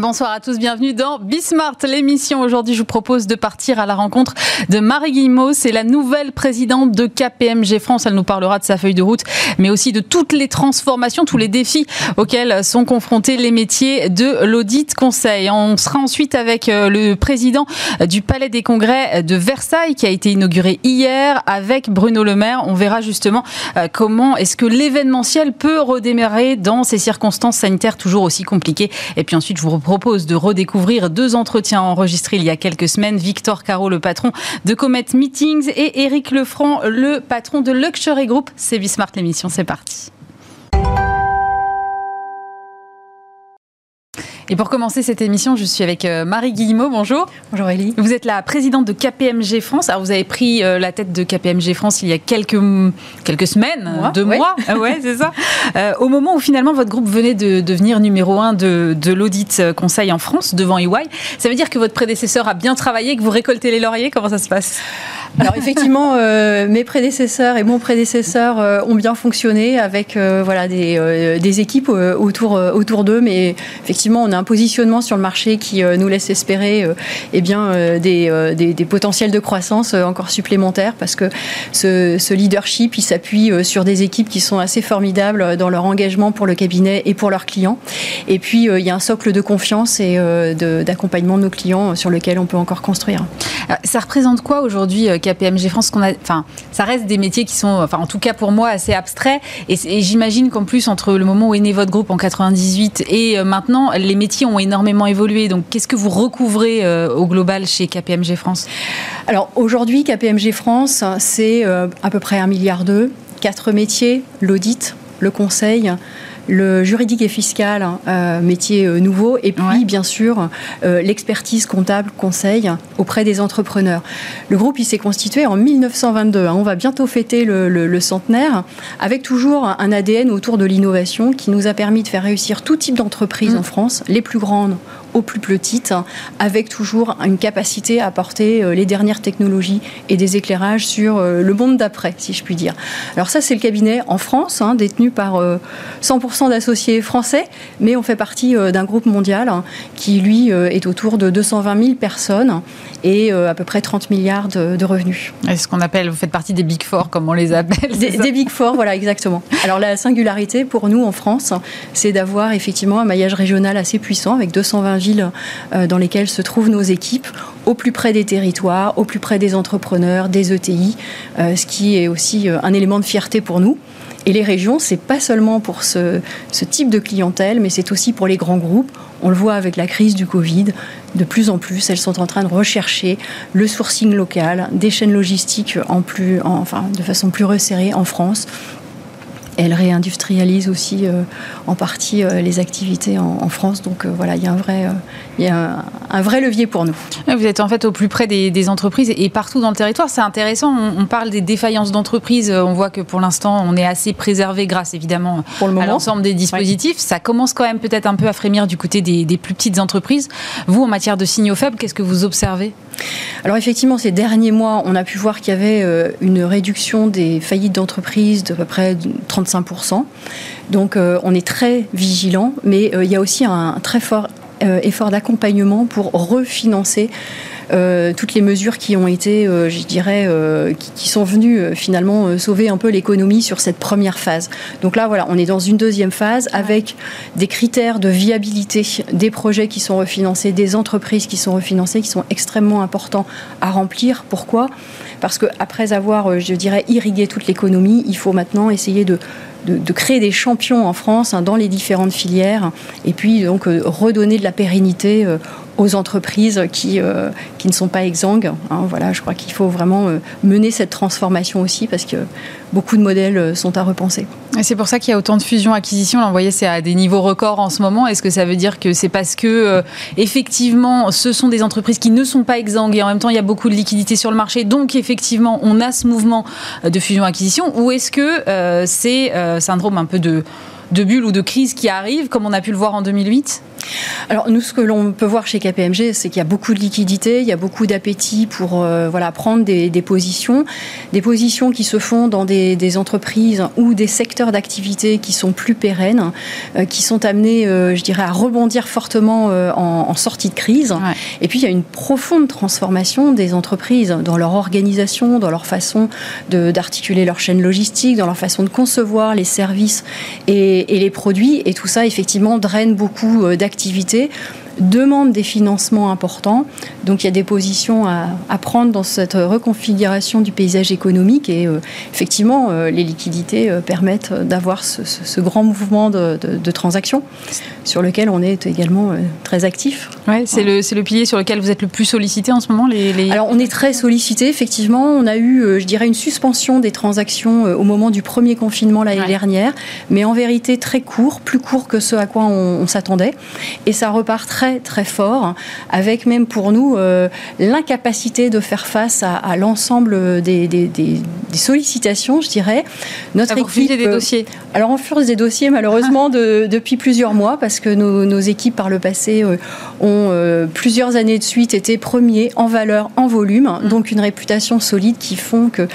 Bonsoir à tous, bienvenue dans Bismart, l'émission. Aujourd'hui, je vous propose de partir à la rencontre de Marie Guillemot. C'est la nouvelle présidente de KPMG France. Elle nous parlera de sa feuille de route, mais aussi de toutes les transformations, tous les défis auxquels sont confrontés les métiers de l'audit conseil. On sera ensuite avec euh, le président du Palais des Congrès de Versailles qui a été inauguré hier avec Bruno Le Maire. On verra justement euh, comment est-ce que l'événementiel peut redémarrer dans ces circonstances sanitaires toujours aussi compliquées. Et puis ensuite, je vous de redécouvrir deux entretiens enregistrés il y a quelques semaines. Victor Caro, le patron de Comet Meetings, et Eric Lefranc, le patron de Luxury Group. C'est Bismart l'émission, c'est parti. Et pour commencer cette émission, je suis avec euh, Marie Guillemot. Bonjour. Bonjour Elie. Vous êtes la présidente de KPMG France. Alors vous avez pris euh, la tête de KPMG France il y a quelques, quelques semaines, deux mois. Ah ouais, c'est ça. Euh, au moment où finalement votre groupe venait de devenir numéro un de, de l'audit conseil en France devant EY, ça veut dire que votre prédécesseur a bien travaillé, que vous récoltez les lauriers. Comment ça se passe? Alors effectivement, mes prédécesseurs et mon prédécesseur ont bien fonctionné avec voilà des, des équipes autour autour d'eux, mais effectivement on a un positionnement sur le marché qui euh, nous laisse espérer euh, eh bien, euh, des, potentiels de croissance encore supplémentaires parce que ce, leadership, il s'appuie sur des équipes qui sont assez formidables dans leur engagement pour le cabinet et pour leurs clients. Et puis, il y a un socle de confiance et d'accompagnement de, nos clients sur lequel on peut encore construire. Ça représente quoi aujourd'hui KPMG France a, enfin, Ça reste des métiers qui sont, enfin, en tout cas pour moi, assez abstraits. Et, et j'imagine qu'en plus, entre le moment où est né votre groupe en 98 et maintenant, les métiers ont énormément évolué. Donc, qu'est-ce que vous recouvrez euh, au global chez KPMG France? Alors, aujourd'hui, KPMG France, c'est euh, à peu près un milliard d'euros, quatre métiers, l'audit, le conseil, le juridique et fiscal, hein, euh, métier euh, nouveau, et puis bien sûr euh, l'expertise comptable conseil auprès des entrepreneurs. Le groupe il s'est constitué en 1922. Hein. on va bientôt fêter le, centenaire avec toujours un ADN autour de l'innovation qui nous a permis de faire réussir tout type d'entreprises mm. en France, les plus grandes aux plus petites, avec toujours une capacité à apporter les dernières technologies et des éclairages sur le monde d'après, si je puis dire. Alors ça, c'est le cabinet en France, hein, détenu par 100% d'associés français, mais on fait partie euh, d'un groupe mondial hein, qui, lui, euh, est autour de 220 000 personnes et euh, à peu près 30 milliards de, revenus. C'est ce qu'on appelle, vous faites partie des Big Four, comme on les appelle. Des, Big Four, voilà, exactement. Alors la singularité pour nous en France, c'est d'avoir effectivement un maillage régional assez puissant avec 220 villes dans lesquelles se trouvent nos équipes au plus près des territoires, au plus près des entrepreneurs, des ETI, ce qui est aussi un élément de fierté pour nous. Et les régions, c'est pas seulement pour ce, ce type de clientèle, mais c'est aussi pour les grands groupes. On le voit avec la crise du Covid. De plus en plus, elles sont en train de rechercher le sourcing local, des chaînes logistiques en plus, enfin, de façon plus resserrée en France elle réindustrialise aussi euh, en partie euh, les activités en, France. Donc euh, voilà, il y a un vrai, il y a un, vrai levier pour nous. Vous êtes en fait au plus près des, entreprises et partout dans le territoire. C'est intéressant. On, parle des défaillances d'entreprises. On voit que pour l'instant, on est assez préservé grâce évidemment à l'ensemble des dispositifs. Ça commence quand même peut-être un peu à frémir du côté des, des plus petites entreprises. Vous, en matière de signaux faibles, qu'est-ce que vous observez? Alors effectivement, ces derniers mois, on a pu voir qu'il y avait une réduction des faillites d'entreprises de peu près 30 donc euh, on est très vigilant, mais euh, il y a aussi un très fort euh, effort d'accompagnement pour refinancer toutes les mesures qui ont été, je dirais, qui, sont venues finalement sauver un peu l'économie sur cette première phase. Donc là, voilà, on est dans une deuxième phase avec des critères de viabilité des projets qui sont refinancés, des entreprises qui sont refinancées, qui sont extrêmement importants à remplir. Pourquoi? Parce qu'après avoir, je dirais, irrigué toute l'économie, il faut maintenant essayer de de, créer des champions en France hein, dans les différentes filières et puis donc euh, redonner de la pérennité euh, aux entreprises qui, euh, qui ne sont pas exsangues. Hein. voilà, je crois qu'il faut vraiment mener cette transformation aussi parce que beaucoup de modèles sont à repenser. C'est pour ça qu'il y a autant de fusions-acquisitions. Vous voyez, c'est à des niveaux records en ce moment. Est-ce que ça veut dire que c'est parce que, effectivement, ce sont des entreprises qui ne sont pas exsangues et en même temps, il y a beaucoup de liquidités sur le marché, donc effectivement, on a ce mouvement de fusion-acquisition Ou est-ce que c'est syndrome un peu de de bulle ou de crise qui arrive, comme on a pu le voir en 2008 alors nous, ce que l'on peut voir chez KPMG, c'est qu'il y a beaucoup de liquidités, il y a beaucoup d'appétit pour euh, voilà, prendre des, positions, des positions qui se font dans des, entreprises ou des secteurs d'activité qui sont plus pérennes, euh, qui sont amenés, euh, je dirais, à rebondir fortement en, sortie de crise. Et puis il y a une profonde transformation des entreprises dans leur organisation, dans leur façon d'articuler leur chaîne logistique, dans leur façon de concevoir les services et, et les produits. Et tout ça, effectivement, draine beaucoup d'activité activité demande des financements importants. Donc il y a des positions à, prendre dans cette reconfiguration du paysage économique et euh, effectivement euh, les liquidités euh, permettent d'avoir ce, grand mouvement de, transactions sur lequel on est également très actif. Ouais, c'est le, le, pilier sur lequel vous êtes le plus sollicité en ce moment les, Alors on est très sollicité effectivement. On a eu, je dirais, une suspension des transactions au moment du premier confinement l'année dernière, mais en vérité très court, plus court que ce à quoi on, on s'attendait. Et ça repart très très fort, avec même pour nous euh, l'incapacité de faire face à, l'ensemble des, sollicitations, je dirais. Notre ah, équipe, des euh, dossiers. alors on furse des dossiers malheureusement depuis plusieurs mois parce que nos, équipes par le passé euh, ont plusieurs années de suite été premiers en valeur, en volume, mm. donc une réputation solide qui font que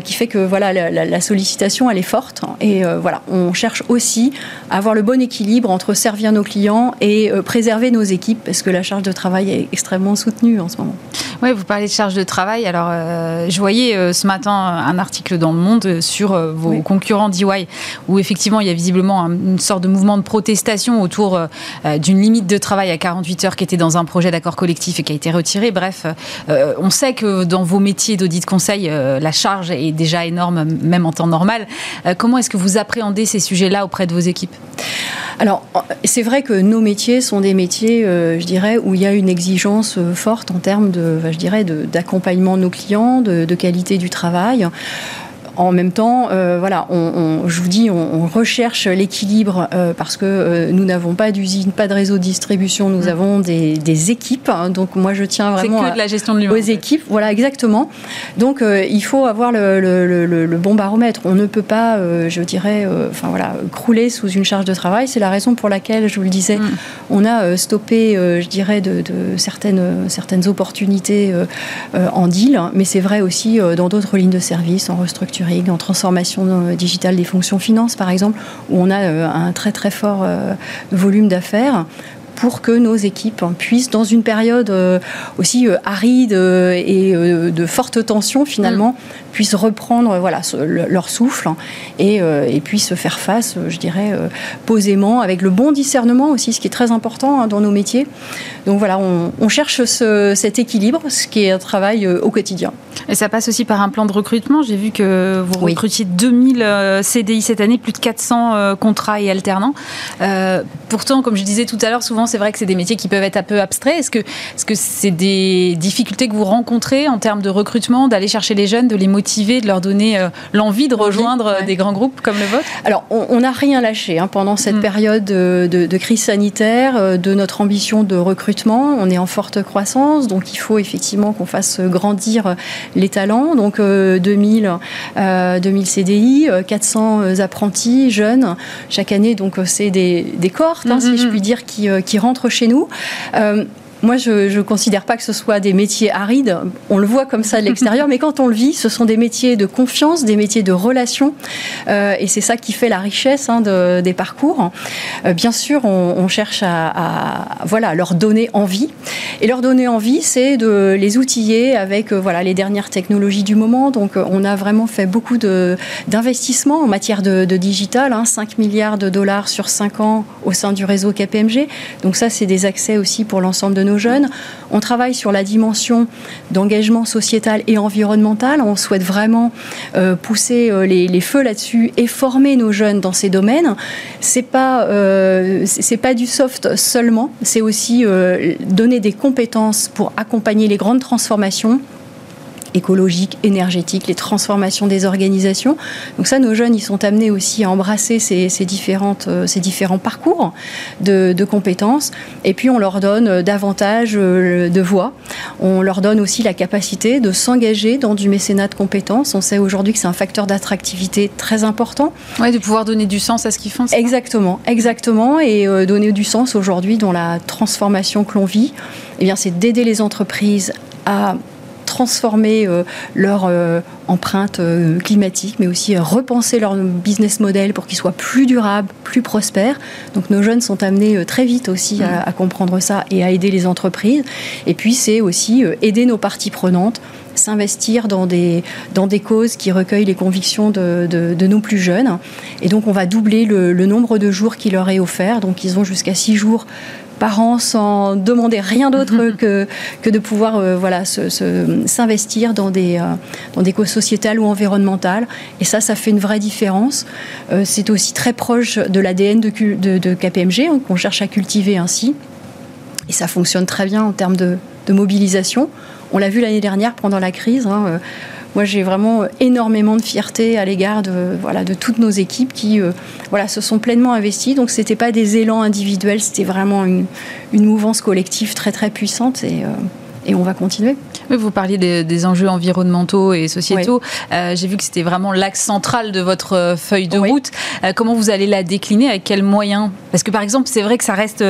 qui fait que voilà la, sollicitation elle est forte et voilà on cherche aussi à avoir le bon équilibre entre servir nos clients et préserver nos équipes parce que la charge de travail est extrêmement soutenue en ce moment. Oui, vous parlez de charge de travail. Alors, euh, je voyais euh, ce matin un article dans Le Monde sur euh, vos concurrents d'EY où effectivement il y a visiblement une sorte de mouvement de protestation autour d'une limite de travail à 48 qui était dans un projet d'accord collectif et qui a été retiré. Bref, on sait que dans vos métiers d'audit conseil, la charge est déjà énorme, même en temps normal. comment est-ce que vous appréhendez ces sujets-là auprès de vos équipes? Alors, c'est vrai que nos métiers sont des métiers, euh, je dirais, où il y a une exigence euh, forte en termes de, je dirais, d'accompagnement de, nos clients, de, de, qualité du travail en même temps, euh, voilà, on, je vous dis, on, recherche l'équilibre euh, parce que euh, nous n'avons pas d'usine, pas de réseau de distribution, nous mm. avons des, équipes. Hein. donc moi, je tiens vraiment que de la gestion de aux équipes. Voilà, exactement. Donc il faut avoir le, bon baromètre. On ne peut pas, je dirais, enfin voilà, crouler sous une charge de travail. C'est la raison pour laquelle, je vous le disais, mm. on a stoppé, je dirais, de, de, certaines certaines opportunités en deal, mais c'est vrai aussi dans d'autres lignes de service, en restructuration en transformation euh, digitale des fonctions finances, par exemple, où on a euh, un très très fort euh, volume d'affaires pour que nos équipes puissent, dans une période aussi aride et de forte tension finalement, puissent reprendre voilà, leur souffle et, euh, et puissent faire face, je dirais, euh, posément, avec le bon discernement aussi, ce qui est très important hein, dans nos métiers. Donc voilà, on, cherche cet équilibre, ce qui est un travail euh, au quotidien. Et ça passe aussi par un plan de recrutement. J'ai vu que vous recrutiez 2000 CDI cette année, plus de 400 contrats et alternants. pourtant, comme je disais tout à l'heure, souvent c'est vrai que c'est des métiers qui peuvent être un peu abstraits. Est-ce que c'est -ce c'est des difficultés que vous rencontrez en termes de recrutement, d'aller chercher les jeunes, de les motiver de leur donner euh, l'envie de rejoindre euh, des grands groupes comme le vôtre? Alors, on n'a rien lâché hein, pendant cette mm. période de, crise sanitaire, euh, de notre ambition de recrutement. On est en forte croissance, donc il faut effectivement qu'on fasse grandir les talents. Donc, 2000, 2000 CDI, 400 apprentis jeunes chaque année. Donc, c'est des, des cohortes, hein, si mm, je puis dire, qui, qui rentrent chez nous. Moi, je ne considère pas que ce soit des métiers arides. On le voit comme ça de l'extérieur, mais quand on le vit, ce sont des métiers de confiance, des métiers de relation. Euh, et c'est ça qui fait la richesse hein, des parcours. Euh, bien sûr, on, cherche à, voilà, leur donner envie. Et leur donner envie, c'est de les outiller avec euh, voilà, les dernières technologies du moment. Donc, on a vraiment fait beaucoup d'investissements en matière de, digital, 5 hein, milliards de dollars sur 5 ans au sein du réseau KPMG. Donc, ça, c'est des accès aussi pour l'ensemble de nos On travaille sur la dimension d'engagement sociétal et environnemental. On souhaite vraiment euh, pousser euh, les, feux là-dessus et former nos jeunes dans ces domaines. C'est pas euh, c'est pas du soft seulement. C'est aussi donner des compétences pour accompagner les grandes transformations écologiques, énergétiques, les transformations des organisations. Donc ça, nos jeunes, ils sont amenés aussi à embrasser ces, différentes, ces différents parcours de, de, compétences. Et puis, on leur donne davantage de voix. On leur donne aussi la capacité de s'engager dans du mécénat de compétences. On sait aujourd'hui que c'est un facteur d'attractivité très important. Oui, de pouvoir donner du sens à ce qu'ils font. Exactement, exactement. Et donner du sens aujourd'hui dans la transformation que l'on vit, eh bien, c'est d'aider les entreprises à transformer euh, leur euh, empreinte euh, climatique, mais aussi repenser leur business model pour qu'ils soient plus durables, plus prospères. Donc nos jeunes sont amenés très vite aussi à, comprendre ça et à aider les entreprises. Et puis c'est aussi aider nos parties prenantes s'investir dans des, dans des causes qui recueillent les convictions de, de, nos plus jeunes. Et donc on va doubler le, le nombre de jours qui leur est offert. Donc ils ont jusqu'à six jours par an sans demander rien d'autre que, que de pouvoir euh, voilà, s'investir dans, des, euh, dans des causes sociétales ou environnementales. Et ça, ça fait une vraie différence. Euh, c'est aussi très proche de l'ADN de, de, KPMG hein, qu'on cherche à cultiver ainsi. Et ça fonctionne très bien en termes de, de mobilisation. On l'a vu l'année dernière pendant la crise. Hein, moi, j'ai vraiment euh, énormément de fierté à l'égard de, voilà, de toutes nos équipes qui euh, voilà, se sont pleinement investies. Donc, ce n'était pas des élans individuels, c'était vraiment une, une, mouvance collective très, très puissante. Et, euh, et on va continuer. Vous parliez des, enjeux environnementaux et sociétaux. J'ai vu que c'était vraiment l'axe central de votre feuille de route. comment vous allez la décliner? Avec quels moyens? Parce que par exemple, c'est vrai que ça reste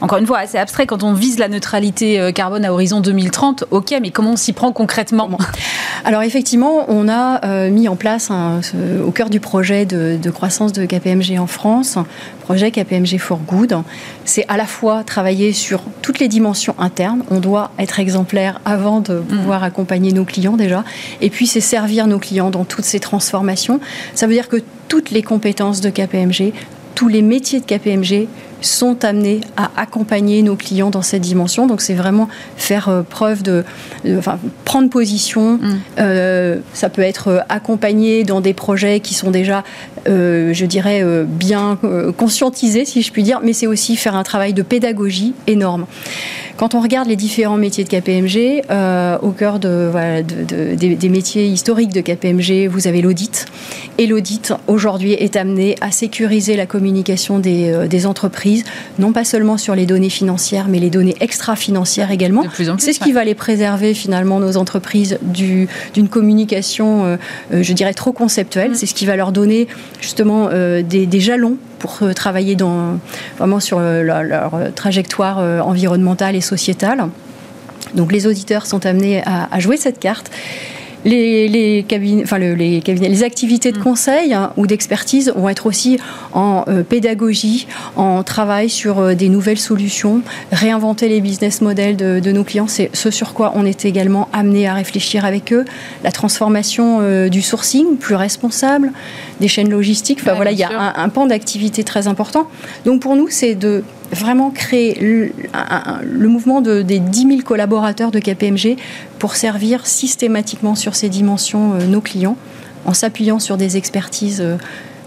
encore une fois, assez abstrait. Quand on vise la neutralité euh, carbone à horizon 2030, ok, mais comment on s'y prend concrètement? Alors effectivement, on a euh, mis en place au cœur du projet de, croissance de KPMG en France, projet KPMG for Good. C'est à la fois travailler sur toutes les dimensions internes. On doit être exemplaire avant de mmh. pouvoir accompagner nos clients déjà. Et puis c'est servir nos clients dans toutes ces transformations. Ça veut dire que toutes les compétences de KPMG, tous les métiers de KPMG sont amenés à accompagner nos clients dans cette dimension. Donc c'est vraiment faire euh, preuve de, enfin, prendre position. Mm. Euh, ça peut être euh, accompagné dans des projets qui sont déjà, je dirais, bien conscientisés, si je puis dire, mais c'est aussi faire un travail de pédagogie énorme. Quand on regarde les différents métiers de KPMG, au cœur de, des, métiers historiques de KPMG, vous avez l'audit. Et l'audit, aujourd'hui, est amené à sécuriser la communication des, des entreprises non pas seulement sur les données financières, mais les données extra-financières également. C'est ce qui va les préserver finalement nos entreprises d'une communication, euh, euh, je dirais, trop conceptuelle. Mm. C'est ce qui va leur donner justement euh, des, jalons pour travailler dans, vraiment sur leur, trajectoire environnementale et sociétale. Donc les auditeurs sont amenés à jouer cette carte les, cabinets, enfin les, cabinets, les activités de mm. conseil hein, ou d'expertise vont être aussi en euh, pédagogie, en travail sur euh, des nouvelles solutions, réinventer les business models de, nos clients. C'est ce sur quoi on est également amené à réfléchir avec eux. La transformation euh, du sourcing plus responsable, des chaînes logistiques. Enfin voilà, il y a un, un pan d'activité très important. Donc pour nous, c'est de vraiment créer le, mouvement de, des 10 000 collaborateurs de KPMG pour servir systématiquement sur ces dimensions euh, nos clients, en s'appuyant sur des expertises euh,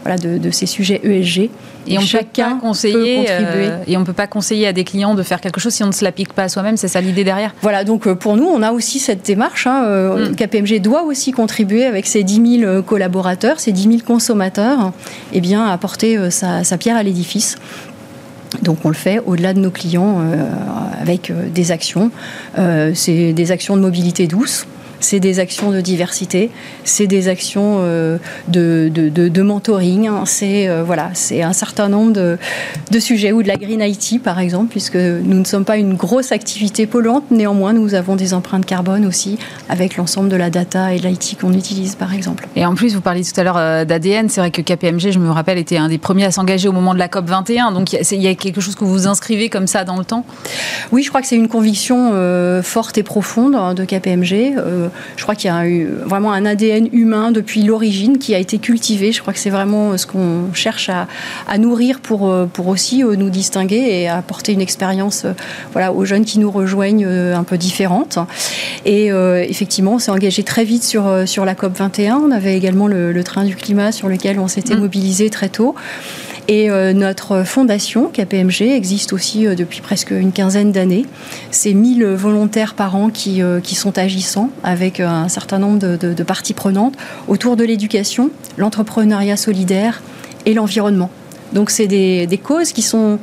voilà, de, ces sujets ESG. Et on chacun conseiller, euh, et on ne peut pas conseiller à des clients de faire quelque chose si on ne se l'applique pas à soi-même, c'est ça l'idée derrière Voilà, donc pour nous, on a aussi cette démarche. Hein, mm. KPMG doit aussi contribuer avec ses 10 000 collaborateurs, ses 10 000 consommateurs, et eh bien, apporter sa, sa pierre à l'édifice donc on le fait au-delà de nos clients euh, avec euh, des actions. Euh, c'est des actions de mobilité douce c'est des actions de diversité, c'est des actions euh, de, de, mentoring, hein. c'est euh, voilà, c'est un certain nombre de, de, sujets ou de la green IT par exemple, puisque nous ne sommes pas une grosse activité polluante, néanmoins nous avons des empreintes carbone aussi avec l'ensemble de la data et l'IT qu'on utilise par exemple. Et en plus, vous parliez tout à l'heure euh, d'ADN, c'est vrai que KPMG, je me rappelle, était un des premiers à s'engager au moment de la COP 21, donc il y, a quelque chose que vous vous inscrivez comme ça dans le temps? Oui, je crois que c'est une conviction forte et profonde hein, de KPMG. Je crois qu'il y a eu vraiment un ADN humain depuis l'origine qui a été cultivé. Je crois que c'est vraiment ce qu'on cherche à, nourrir pour, euh, pour aussi euh, nous distinguer et apporter une expérience euh, voilà, aux jeunes qui nous rejoignent un peu différente. Et effectivement, on s'est engagé très vite sur, sur la COP 21. On avait également le, train du climat sur lequel on s'était mmh. mobilisé très tôt. Et notre fondation, KPMG, existe aussi depuis presque une quinzaine d'années. C'est 1000 volontaires par an qui, qui sont agissants avec un certain nombre de, parties prenantes autour de l'éducation, l'entrepreneuriat solidaire et l'environnement. Donc c'est des, causes qui sont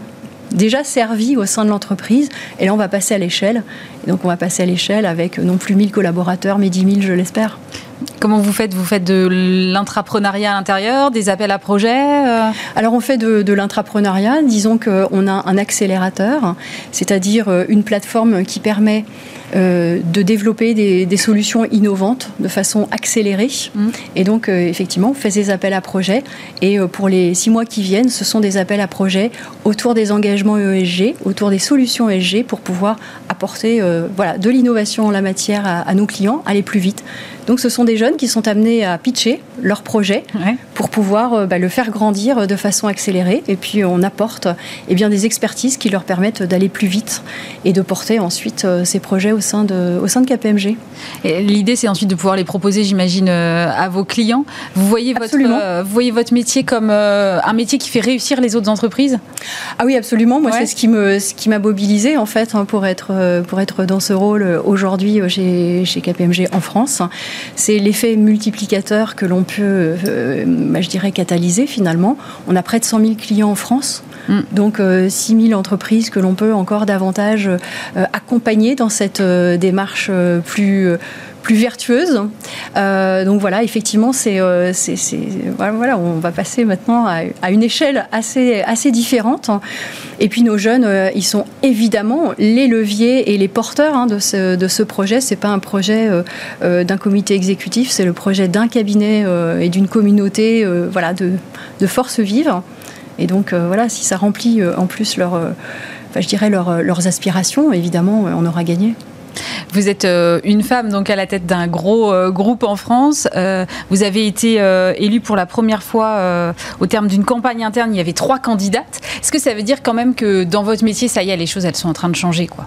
déjà servies au sein de l'entreprise. Et là, on va passer à l'échelle. donc, on va passer à l'échelle avec non plus 1000 collaborateurs, mais 10 000, je l'espère. Comment vous faites? Vous faites de l'intrapreneuriat à l'intérieur, des appels à projets euh? Alors on fait de, de l'intrapreneuriat. Disons qu'on a un accélérateur, c'est-à-dire euh, une plateforme qui permet de développer des, solutions innovantes de façon accélérée. Mmh. Et donc, effectivement, on fait des appels à projets. Et pour les six mois qui viennent, ce sont des appels à projets autour des engagements ESG, autour des solutions ESG pour pouvoir apporter voilà, de l'innovation en la matière à, à nos clients, aller plus vite. Donc ce sont des jeunes qui sont amenés à pitcher leur projet pour pouvoir euh, bah, le faire grandir de façon accélérée. Et puis on apporte eh bien, des expertises qui leur permettent d'aller plus vite et de porter ensuite euh, ces projets au sein de, au sein de KPMG. L'idée c'est ensuite de pouvoir les proposer, j'imagine, euh, à vos clients. Vous voyez, votre, vous voyez votre métier comme un métier qui fait réussir les autres entreprises? Ah oui, absolument. Moi, c'est ce qui me, ce qui m'a mobilisé en fait hein, pour être, pour être dans ce rôle aujourd'hui chez, chez KPMG en France c'est l'effet multiplicateur que l'on peut, euh, bah, je dirais, catalyser finalement. On a près de 100 000 clients en France. Mm. Donc 6 euh, 000 entreprises que l'on peut encore davantage euh, accompagner dans cette démarche plus plus vertueuse. Euh, donc voilà, effectivement, c'est, euh, voilà, on va passer maintenant à, une échelle assez, assez différente. Et puis nos jeunes, euh, ils sont évidemment les leviers et les porteurs hein, de, ce, de ce projet. C'est pas un projet d'un comité exécutif, c'est le projet d'un cabinet et d'une communauté, voilà, de, de forces vives. Et donc voilà, si ça remplit en plus leur, je dirais leurs aspirations, évidemment, on aura gagné. Vous êtes euh, une femme donc à la tête d'un gros euh, groupe en France. Euh, vous avez été élue pour la première fois au terme d'une campagne interne. Il y avait trois candidates. Est-ce que ça veut dire quand même que dans votre métier, ça y est, les choses elles sont en train de changer quoi?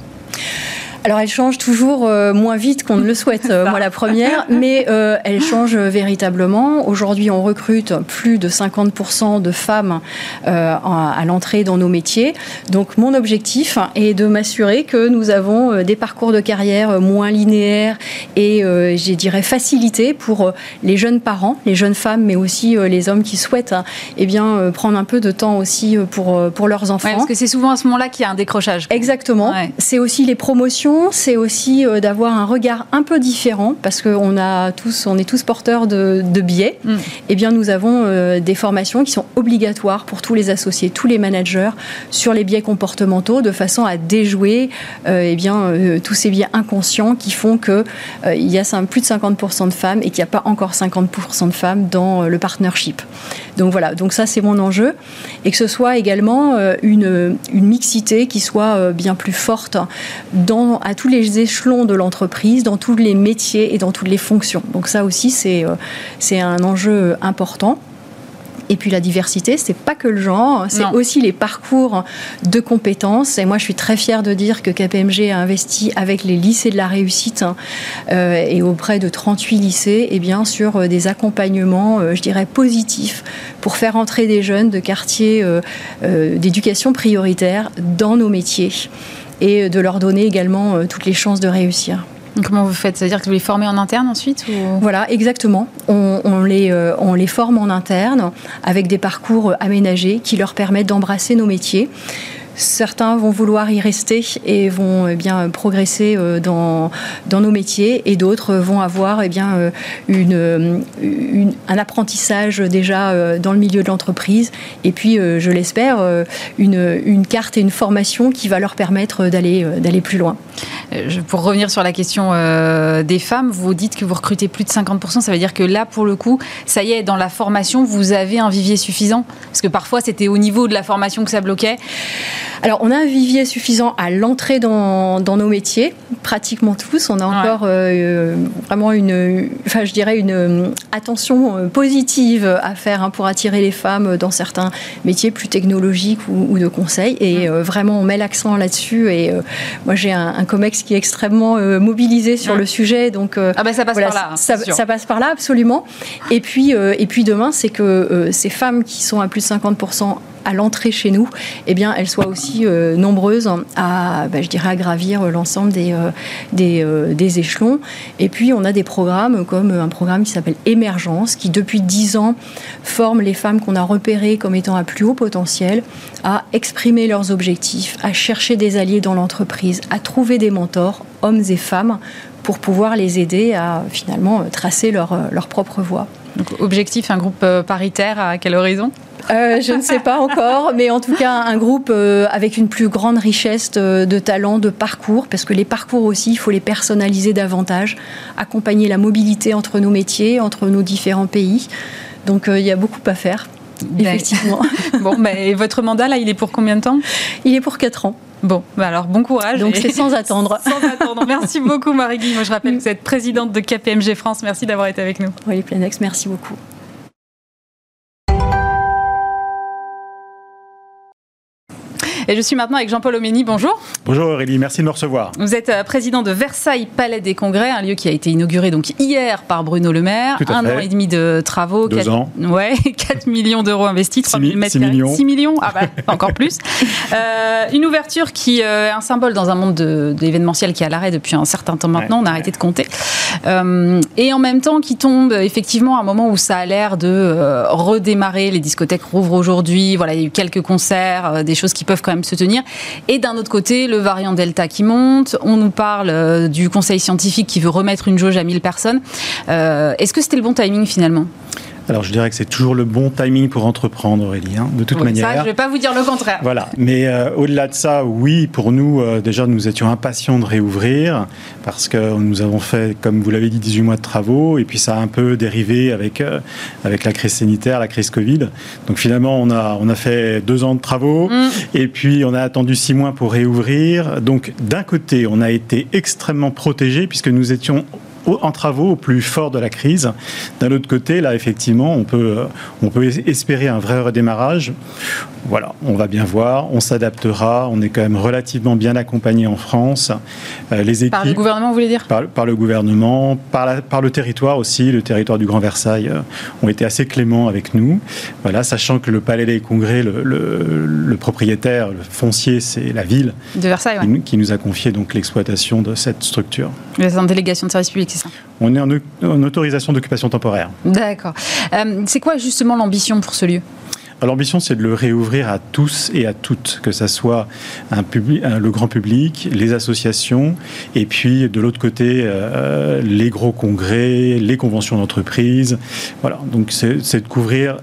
Alors elle change toujours euh, moins vite qu'on ne le souhaite, euh, moi la première, mais euh, elle change véritablement. Aujourd'hui, on recrute plus de 50% de femmes à l'entrée dans nos métiers. Donc mon objectif est de m'assurer que nous avons des parcours de carrière moins linéaires et, je dirais, facilités pour les jeunes parents, les jeunes femmes, mais aussi les hommes qui souhaitent eh bien, prendre un peu de temps aussi pour, pour leurs enfants. parce que c'est souvent à ce moment-là qu'il y a un décrochage. Exactement. C'est aussi les promotions c'est aussi euh, d'avoir un regard un peu différent, parce qu'on a tous, on est tous porteurs de, biais. Mm. Eh bien, nous avons euh, des formations qui sont obligatoires pour tous les associés, tous les managers, sur les biais comportementaux, de façon à déjouer euh, eh bien, tous ces biais inconscients qui font qu'il il y a plus de 50% de femmes et qu'il n'y a pas encore 50% de femmes dans le partnership. Donc voilà, donc ça c'est mon enjeu. Et que ce soit également une, une mixité qui soit bien plus forte dans à tous les échelons de l'entreprise, dans tous les métiers et dans toutes les fonctions. Donc ça aussi, c'est euh, c'est un enjeu important. Et puis la diversité, c'est pas que le genre, c'est aussi les parcours de compétences. Et moi, je suis très fière de dire que KPMG a investi avec les lycées de la réussite hein, euh, et auprès de 38 lycées, et bien sur euh, des accompagnements, je dirais positifs, pour faire entrer des jeunes de quartiers d'éducation prioritaire dans nos métiers et de leur donner également euh, toutes les chances de réussir. Comment vous faites? C'est-à-dire que vous les formez en interne ensuite Voilà, exactement. On, les, euh, on les forme en interne avec des parcours aménagés qui leur permettent d'embrasser nos métiers. Certains vont vouloir y rester et vont eh bien progresser euh, dans, nos métiers et d'autres vont avoir eh bien, euh, une, un apprentissage déjà euh, dans le milieu de l'entreprise et puis, je l'espère, une, une, carte et une formation qui va leur permettre d'aller d'aller plus loin. Pour revenir sur la question des femmes, vous dites que vous recrutez plus de 50%, ça veut dire que là, pour le coup, ça y est, dans la formation, vous avez un vivier suffisant? Parce que parfois, c'était au niveau de la formation que ça bloquait alors, on a un vivier suffisant à l'entrée dans, nos métiers, pratiquement tous. On a encore euh, vraiment une, enfin, je dirais une euh, attention euh, positive à faire hein, pour attirer les femmes dans certains métiers plus technologiques ou, de conseil. Et vraiment, on met l'accent là-dessus. Et moi, j'ai un, COMEX qui est extrêmement mobilisé sur le sujet. Donc, ah ben, ça passe par là. Ça, passe par là, absolument. Et puis, et puis demain, c'est que ces femmes qui sont à plus de 50% à l'entrée chez nous, eh bien, elles soient aussi nombreuses à, bah, je dirais, gravir l'ensemble des, des, des, échelons. Et puis, on a des programmes comme un programme qui s'appelle Émergence, qui depuis 10 ans forme les femmes qu'on a repérées comme étant à plus haut potentiel à exprimer leurs objectifs, à chercher des alliés dans l'entreprise, à trouver des mentors, hommes et femmes, pour pouvoir les aider à finalement tracer leur, leur propre voie. Donc, objectif, un groupe euh, paritaire à quel horizon? Euh, je ne sais pas encore, mais en tout cas un groupe euh, avec une plus grande richesse de, de talents, de parcours, parce que les parcours aussi, il faut les personnaliser davantage, accompagner la mobilité entre nos métiers, entre nos différents pays. Donc il y a beaucoup à faire. Ben, effectivement. bon, mais ben, votre mandat, là, il est pour combien de temps? Il est pour 4 ans. Bon, bah alors bon courage. Donc c'est sans attendre. sans attendre. Merci beaucoup Marie-Guy. Moi je rappelle que vous êtes présidente de KPMG France. Merci d'avoir été avec nous. Oui, Planex, merci beaucoup. Et je suis maintenant avec Jean-Paul Omény. Bonjour. Bonjour Aurélie, merci de me recevoir. Vous êtes euh, président de Versailles Palais des Congrès, un lieu qui a été inauguré donc hier par Bruno Le Maire. un an et demi de travaux. Deux 4, ans. Ouais, 4 millions d'euros investis, 3 000 mètres 6 millions. 6 millions, ah bah, encore plus. Euh, une ouverture qui euh, est un symbole dans un monde d'événementiel qui est à l'arrêt depuis un certain temps maintenant, on a arrêté de compter. Euh, et en même temps qui tombe effectivement à un moment où ça a l'air de redémarrer, les discothèques rouvrent aujourd'hui, voilà, il y a eu quelques concerts, des choses qui peuvent quand se tenir. Et d'un autre côté, le variant Delta qui monte. On nous parle euh, du conseil scientifique qui veut remettre une jauge à 1000 personnes. Euh, Est-ce que c'était le bon timing finalement? Alors je dirais que c'est toujours le bon timing pour entreprendre, Aurélie, hein, de toute manière. Ça, je ne vais pas vous dire le contraire. Voilà, mais euh, au-delà de ça, oui, pour nous, euh, déjà, nous étions impatients de réouvrir parce que nous avons fait, comme vous l'avez dit, 18 mois de travaux et puis ça a un peu dérivé avec, euh, avec la crise sanitaire, la crise Covid. Donc finalement, on a, on a fait deux ans de travaux mm. et puis on a attendu six mois pour réouvrir. Donc d'un côté, on a été extrêmement protégés puisque nous étions en travaux au plus fort de la crise. D'un autre côté, là, effectivement, on peut, euh, on peut espérer un vrai redémarrage. Voilà, on va bien voir, on s'adaptera, on est quand même relativement bien accompagné en France. Euh, les équipes, par le gouvernement, vous voulez dire? Par, par, le gouvernement, par, la, par le territoire aussi, le territoire du Grand Versailles euh, ont été assez cléments avec nous. Voilà, sachant que le Palais des Congrès, le, le, le propriétaire, le foncier, c'est la ville de Versailles, qui, qui, nous a confié donc l'exploitation de cette structure. Vous êtes en délégation de service public on est en, autorisation d'occupation temporaire. D'accord. Euh, c'est quoi justement l'ambition pour ce lieu? L'ambition, c'est de le réouvrir à tous et à toutes, que ce soit le grand public, les associations, et puis de l'autre côté, euh, les gros congrès, les conventions d'entreprise. Voilà, donc c'est de couvrir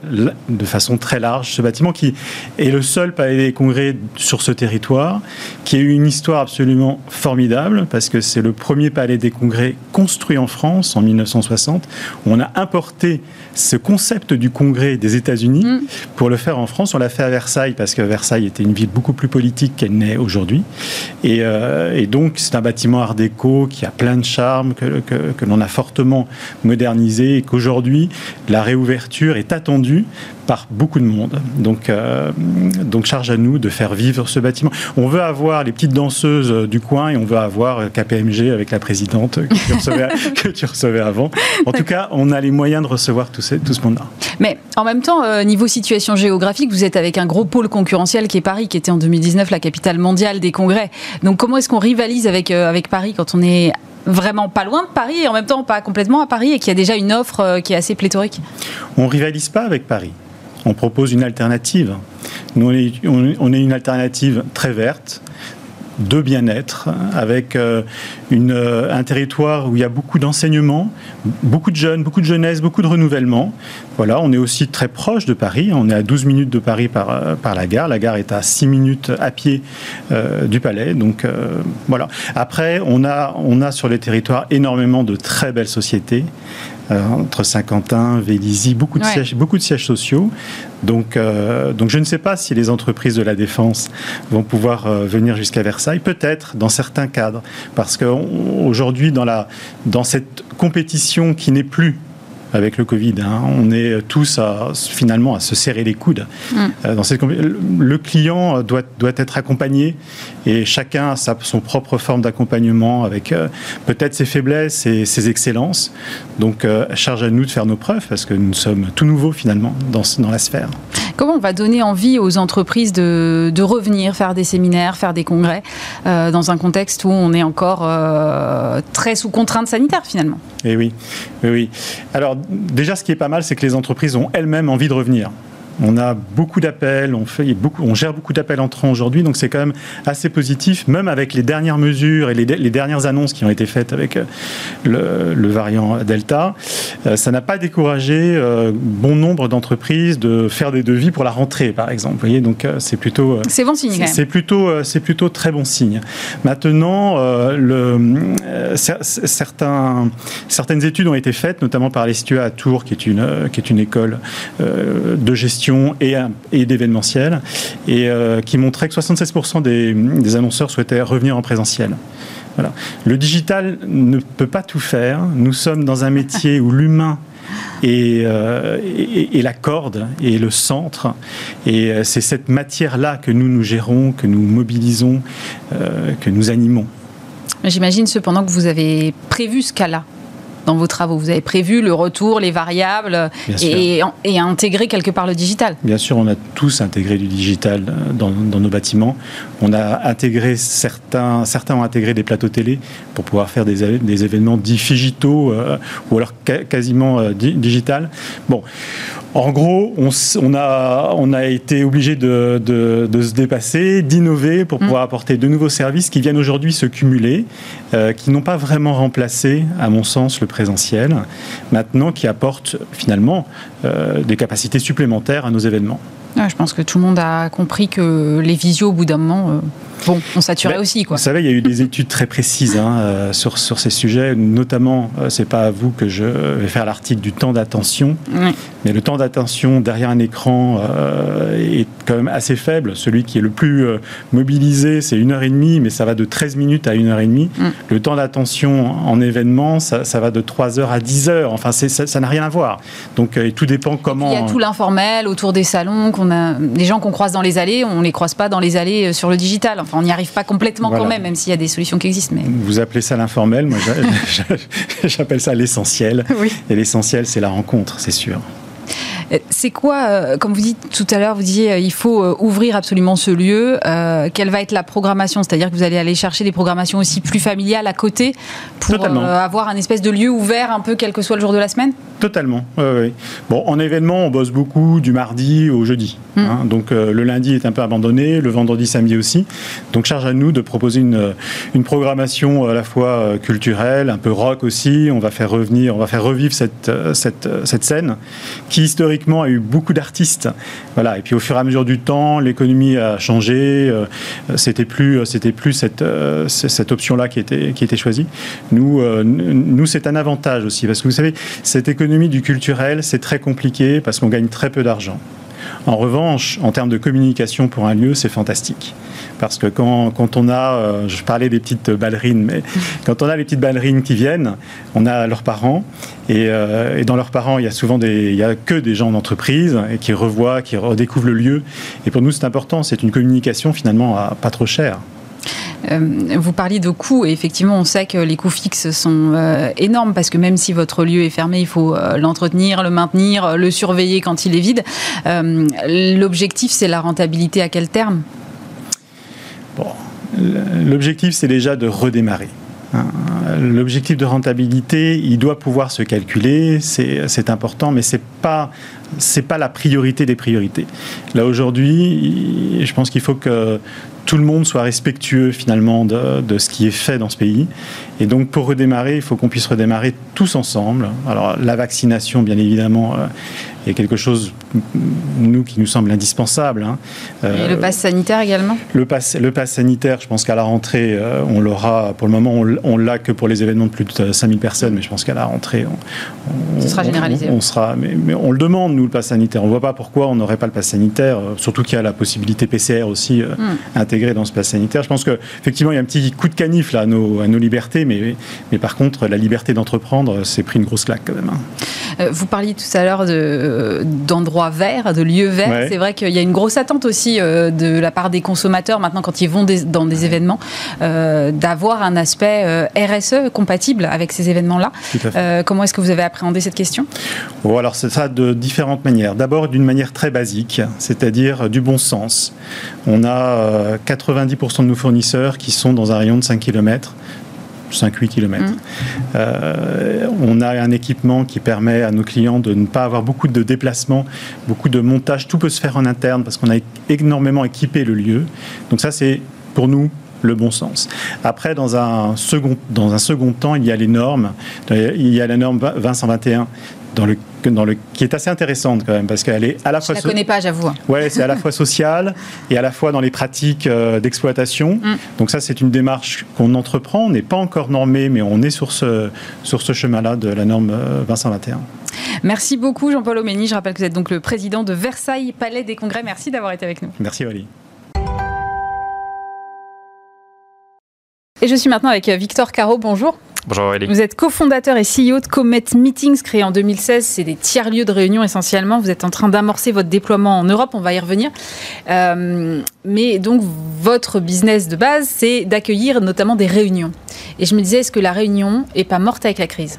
de façon très large ce bâtiment qui est le seul palais des congrès sur ce territoire, qui a eu une histoire absolument formidable, parce que c'est le premier palais des congrès construit en France en 1960. Où on a importé ce concept du congrès des États-Unis mm. pour le faire en France. On l'a fait à Versailles parce que Versailles était une ville beaucoup plus politique qu'elle n'est aujourd'hui. Et, euh, et, donc, c'est un bâtiment art déco qui a plein de charme, que, que, que l'on a fortement modernisé et qu'aujourd'hui, la réouverture est attendue par beaucoup de monde. Donc, euh, donc charge à nous de faire vivre ce bâtiment. On veut avoir les petites danseuses du coin et on veut avoir KPMG avec la présidente que tu recevais, que tu recevais avant. En tout cas, on a les moyens de recevoir tout, ce, tout ce monde-là. Mais en même temps, euh, niveau situation géographique, vous êtes avec un gros pôle concurrentiel qui est Paris, qui était en 2019 la capitale mondiale des congrès. Donc comment est-ce qu'on rivalise avec, euh, avec Paris quand on est vraiment pas loin de Paris et en même temps pas complètement à Paris et qu'il y a déjà une offre euh, qui est assez pléthorique? On rivalise pas avec Paris on propose une alternative. Nous, on est, on est une alternative très verte, de bien-être, avec euh, euh, un territoire où il y a beaucoup d'enseignements, beaucoup de jeunes, beaucoup de jeunesse, beaucoup de renouvellement. On est aussi très proche de Paris. On est à 12 minutes de Paris par, euh, par la gare. La gare est à 6 minutes à pied du palais. Donc voilà. Après, on a, on a sur les territoires énormément de très belles sociétés. Euh, entre Saint-Quentin, Vélizy, beaucoup de, ouais. sièges, beaucoup de sièges sociaux. Donc, euh, donc je ne sais pas si les entreprises de la défense vont pouvoir euh, venir jusqu'à Versailles, peut-être dans certains cadres, parce qu'aujourd'hui, dans, la, dans cette compétition qui n'est plus avec le Covid. Hein. On est tous à, finalement à se serrer les coudes. Mm. Dans cette, le client doit, doit être accompagné et chacun a sa, son propre forme d'accompagnement avec euh, peut-être ses faiblesses et ses excellences. Donc, euh, charge à nous de faire nos preuves parce que nous sommes tout nouveaux finalement dans, dans la sphère. Comment on va donner envie aux entreprises de, revenir faire des séminaires, faire des congrès, euh, dans un contexte où on est encore très sous contrainte sanitaire finalement? Eh oui, oui, oui. Alors déjà, ce qui est pas mal, c'est que les entreprises ont elles-mêmes envie de revenir. On a beaucoup d'appels, on, fait beaucoup, on gère beaucoup d'appels entrants aujourd'hui, donc c'est quand même assez positif, même avec les dernières mesures et les, dernières annonces qui ont été faites avec euh, le, variant Delta. Euh, ça n'a pas découragé euh, bon nombre d'entreprises de faire des devis pour la rentrée, par exemple. Vous voyez, donc c'est plutôt. C'est bon signe. C'est plutôt, c'est plutôt très bon signe. Maintenant, le, certains, certaines études ont été faites, notamment par l'Estua à Tours, qui est une, qui est une école de gestion et, et d'événementiel, et euh, qui montrait que 76% des, annonceurs souhaitaient revenir en présentiel. Voilà. Le digital ne peut pas tout faire. Nous sommes dans un métier où l'humain est, euh, la corde et le centre. Et euh, c'est cette matière-là que nous nous gérons, que nous mobilisons, que nous animons. J'imagine cependant que vous avez prévu ce cas-là dans vos travaux Vous avez prévu le retour, les variables et, et, intégrer quelque part le digital Bien sûr, on a tous intégré du digital dans, nos bâtiments. On a intégré certains, certains ont intégré des plateaux télé pour pouvoir faire des, des événements digitaux euh, ou alors quasiment euh, digital. Bon, en gros, on, a, on a été obligé de, se dépasser, d'innover pour mm. pouvoir apporter de nouveaux services qui viennent aujourd'hui se cumuler, euh, qui n'ont pas vraiment remplacé, à mon sens, le présentiel, maintenant qui apportent finalement euh, des capacités supplémentaires à nos événements. Je pense que tout le monde a compris que les visios, au bout d'un moment, euh, bon, on saturait ben, aussi. Quoi. Vous savez, il y a eu des études très précises hein, euh, sur, sur ces sujets, notamment, euh, c'est pas à vous que je vais faire l'article du temps d'attention, mais le temps d'attention derrière un écran euh, est quand même assez faible. Celui qui est le plus mobilisé, c'est une heure et demie, mais ça va de 13 minutes à une heure et demie. Mm. Le temps d'attention en événement, ça, ça, va de 3 heures à 10 heures. Enfin, ça n'a rien à voir. Donc, tout dépend comment. Il y a tout l'informel autour des salons, qu'on a, les gens qu'on croise dans les allées, on les croise pas dans les allées sur le digital on n'y arrive pas complètement quand même, même s'il y a des solutions qui existent. Mais... Vous appelez ça l'informel, moi j'appelle ça l'essentiel. Et l'essentiel, c'est la rencontre, c'est sûr. Euh, c'est quoi, euh, comme vous dites tout à l'heure, vous disiez euh, il faut ouvrir absolument ce lieu. quelle va être la programmation? C'est-à-dire que vous allez aller chercher des programmations aussi plus familiales à côté pour avoir un espèce de lieu ouvert un peu quel que soit le jour de la semaine? Totalement. Bon, en événement, on bosse beaucoup du mardi au jeudi. Hmm. Hein. donc le lundi est un peu abandonné, le vendredi, samedi aussi. Donc charge à nous de proposer une, une programmation à la fois culturelle, un peu rock aussi. On va faire revenir, on va faire revivre cette, cette, cette scène qui historiquement a eu beaucoup d'artistes. Voilà. Et puis au fur et à mesure du temps, l'économie a changé. Euh, c'était plus, c'était plus cette, euh, cette option-là qui était, qui était choisie. Nous, euh, nous c'est un avantage aussi parce que vous savez, cette économie du culturel, c'est très compliqué parce qu'on gagne très peu d'argent. En revanche, en termes de communication pour un lieu, c'est fantastique. Parce que quand, quand on a, euh, je parlais des petites ballerines, mais quand on a les petites ballerines qui viennent, on a leurs parents. Et, euh, et dans leurs parents, il y a souvent des, il y a que des gens d'entreprise et qui revoient, qui redécouvrent le lieu. Et pour nous, c'est important. C'est une communication finalement à pas trop chère. Euh, vous parliez de coûts et effectivement, on sait que les coûts fixes sont euh, énormes parce que même si votre lieu est fermé, il faut euh, l'entretenir, le maintenir, le surveiller quand il est vide. L'objectif, c'est la rentabilité à quel terme? L'objectif, c'est déjà de redémarrer. Hein. L'objectif de rentabilité, il doit pouvoir se calculer, c'est important, mais c'est pas c'est pas la priorité des priorités. Là aujourd'hui, je pense qu'il faut que tout le monde soit respectueux finalement de, de, ce qui est fait dans ce pays. Et donc pour redémarrer, il faut qu'on puisse redémarrer tous ensemble. Alors la vaccination, bien évidemment, euh, est quelque chose, nous, qui nous semble indispensable. Hein. Et le pass sanitaire également? le pass, le pass sanitaire, je pense qu'à la rentrée, euh, on l'aura, pour le moment, on, l'a que pour les événements de plus de 5000 personnes, mais je pense qu'à la rentrée, on, Ce sera généralisé. On, sera, mais, mais, on le demande, nous, le pass sanitaire. On ne voit pas pourquoi on n'aurait pas le pass sanitaire, euh, surtout qu'il y a la possibilité PCR aussi hmm. intégrée dans ce pass sanitaire. Je pense qu'effectivement, il y a un petit coup de canif là, à, nos, à nos libertés, mais, mais par contre, la liberté d'entreprendre, c'est pris une grosse claque quand même. Hein. Vous parliez tout à l'heure de d'endroits verts, de lieux verts. C'est vrai qu'il y a une grosse attente aussi de la part des consommateurs maintenant quand ils vont dans des événements d'avoir un aspect RSE compatible avec ces événements-là. comment est-ce que vous avez appréhendé cette question? Bon, Alors c'est ça de différentes manières. D'abord d'une manière très basique, c'est-à-dire du bon sens. On a 90% de nos fournisseurs qui sont dans un rayon de 5 km 5-8 km. Euh, on a un équipement qui permet à nos clients de ne pas avoir beaucoup de déplacements, beaucoup de montage. Tout peut se faire en interne parce qu'on a énormément équipé le lieu. Donc ça, c'est pour nous le bon sens. Après, dans un second, dans un second temps, il y a les normes. Il y a la norme 2021 dans le, dans le, qui est assez intéressante quand même, parce qu'elle est à la fois... Je la connais pas, j'avoue. Ouais, c'est à la fois sociale et à la fois dans les pratiques euh, d'exploitation. Mm. Donc ça, c'est une démarche qu'on entreprend. On n'est pas encore normé, mais on est sur ce, sur ce chemin-là de la norme 2121. Euh, Merci beaucoup Jean-Paul Omény. Je rappelle que vous êtes donc le président de Versailles Palais des Congrès. Merci d'avoir été avec nous. Merci Wally. Et je suis maintenant avec euh, Victor Caro. Bonjour. Bonjour Aurélie. Vous êtes cofondateur et CEO de Comet Meetings, créé en 2016. C'est des tiers-lieux de réunion essentiellement. Vous êtes en train d'amorcer votre déploiement en Europe, on va y revenir. Euh, mais donc, votre business de base, c'est d'accueillir notamment des réunions. Et je me disais, est-ce que la réunion n'est pas morte avec la crise?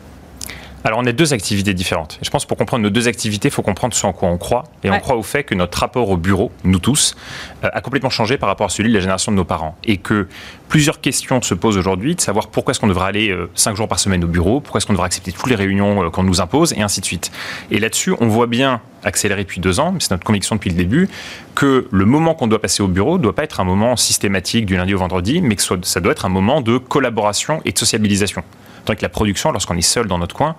Alors, on a deux activités différentes. je pense pour comprendre nos deux activités, il faut comprendre ce en quoi on croit. Et on croit au fait que notre rapport au bureau, nous tous, euh, a complètement changé par rapport à celui de la génération de nos parents. Et que plusieurs questions se posent aujourd'hui de savoir pourquoi est-ce qu'on devrait aller euh, cinq jours par semaine au bureau, pourquoi est-ce qu'on devrait accepter toutes les réunions euh, qu'on nous impose, et ainsi de suite. Et là-dessus, on voit bien accéléré depuis deux ans, c'est notre conviction depuis le début, que le moment qu'on doit passer au bureau ne doit pas être un moment systématique du lundi au vendredi, mais que ça doit être un moment de collaboration et de sociabilisation. Tandis que la production, lorsqu'on est seul dans notre coin,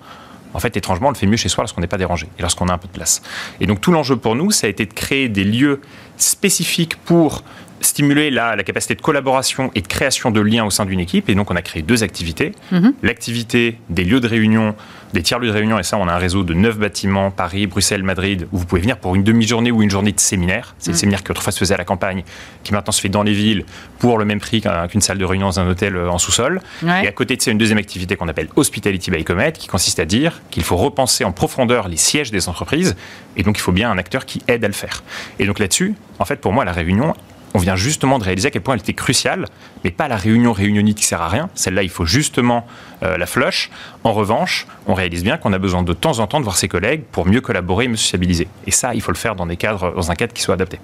en fait, étrangement, on le fait mieux chez soi lorsqu'on n'est pas dérangé et lorsqu'on a un peu de place. Et donc, tout l'enjeu pour nous, ça a été de créer des lieux spécifiques pour stimuler la, la, capacité de collaboration et de création de liens au sein d'une équipe. Et donc, on a créé deux activités. Mhm. L'activité des lieux de réunion, des tiers-lieux de réunion. Et ça, on a un réseau de neuf bâtiments, Paris, Bruxelles, Madrid, où vous pouvez venir pour une demi-journée ou une journée de séminaire. C'est le mhm. séminaire qui autrefois se faisait à la campagne, qui maintenant se fait dans les villes pour le même prix qu'une salle de réunion dans un hôtel euh, en sous-sol. Et à côté de ça, une deuxième activité qu'on appelle Hospitality by Comet, qui consiste à dire qu'il faut repenser en profondeur les sièges des entreprises. Et donc, il faut bien un acteur qui aide à le faire. Et donc là-dessus, en fait, pour moi, la réunion, on vient justement de réaliser à quel point elle était cruciale, mais pas la réunion réunionnite qui sert à rien. Celle-là, il faut justement euh, la flush. En revanche, on réalise bien qu'on a besoin de temps en temps de voir ses collègues pour mieux collaborer et mieux sociabiliser. Et ça, il faut le faire dans, des cadres, dans un cadre qui soit adapté.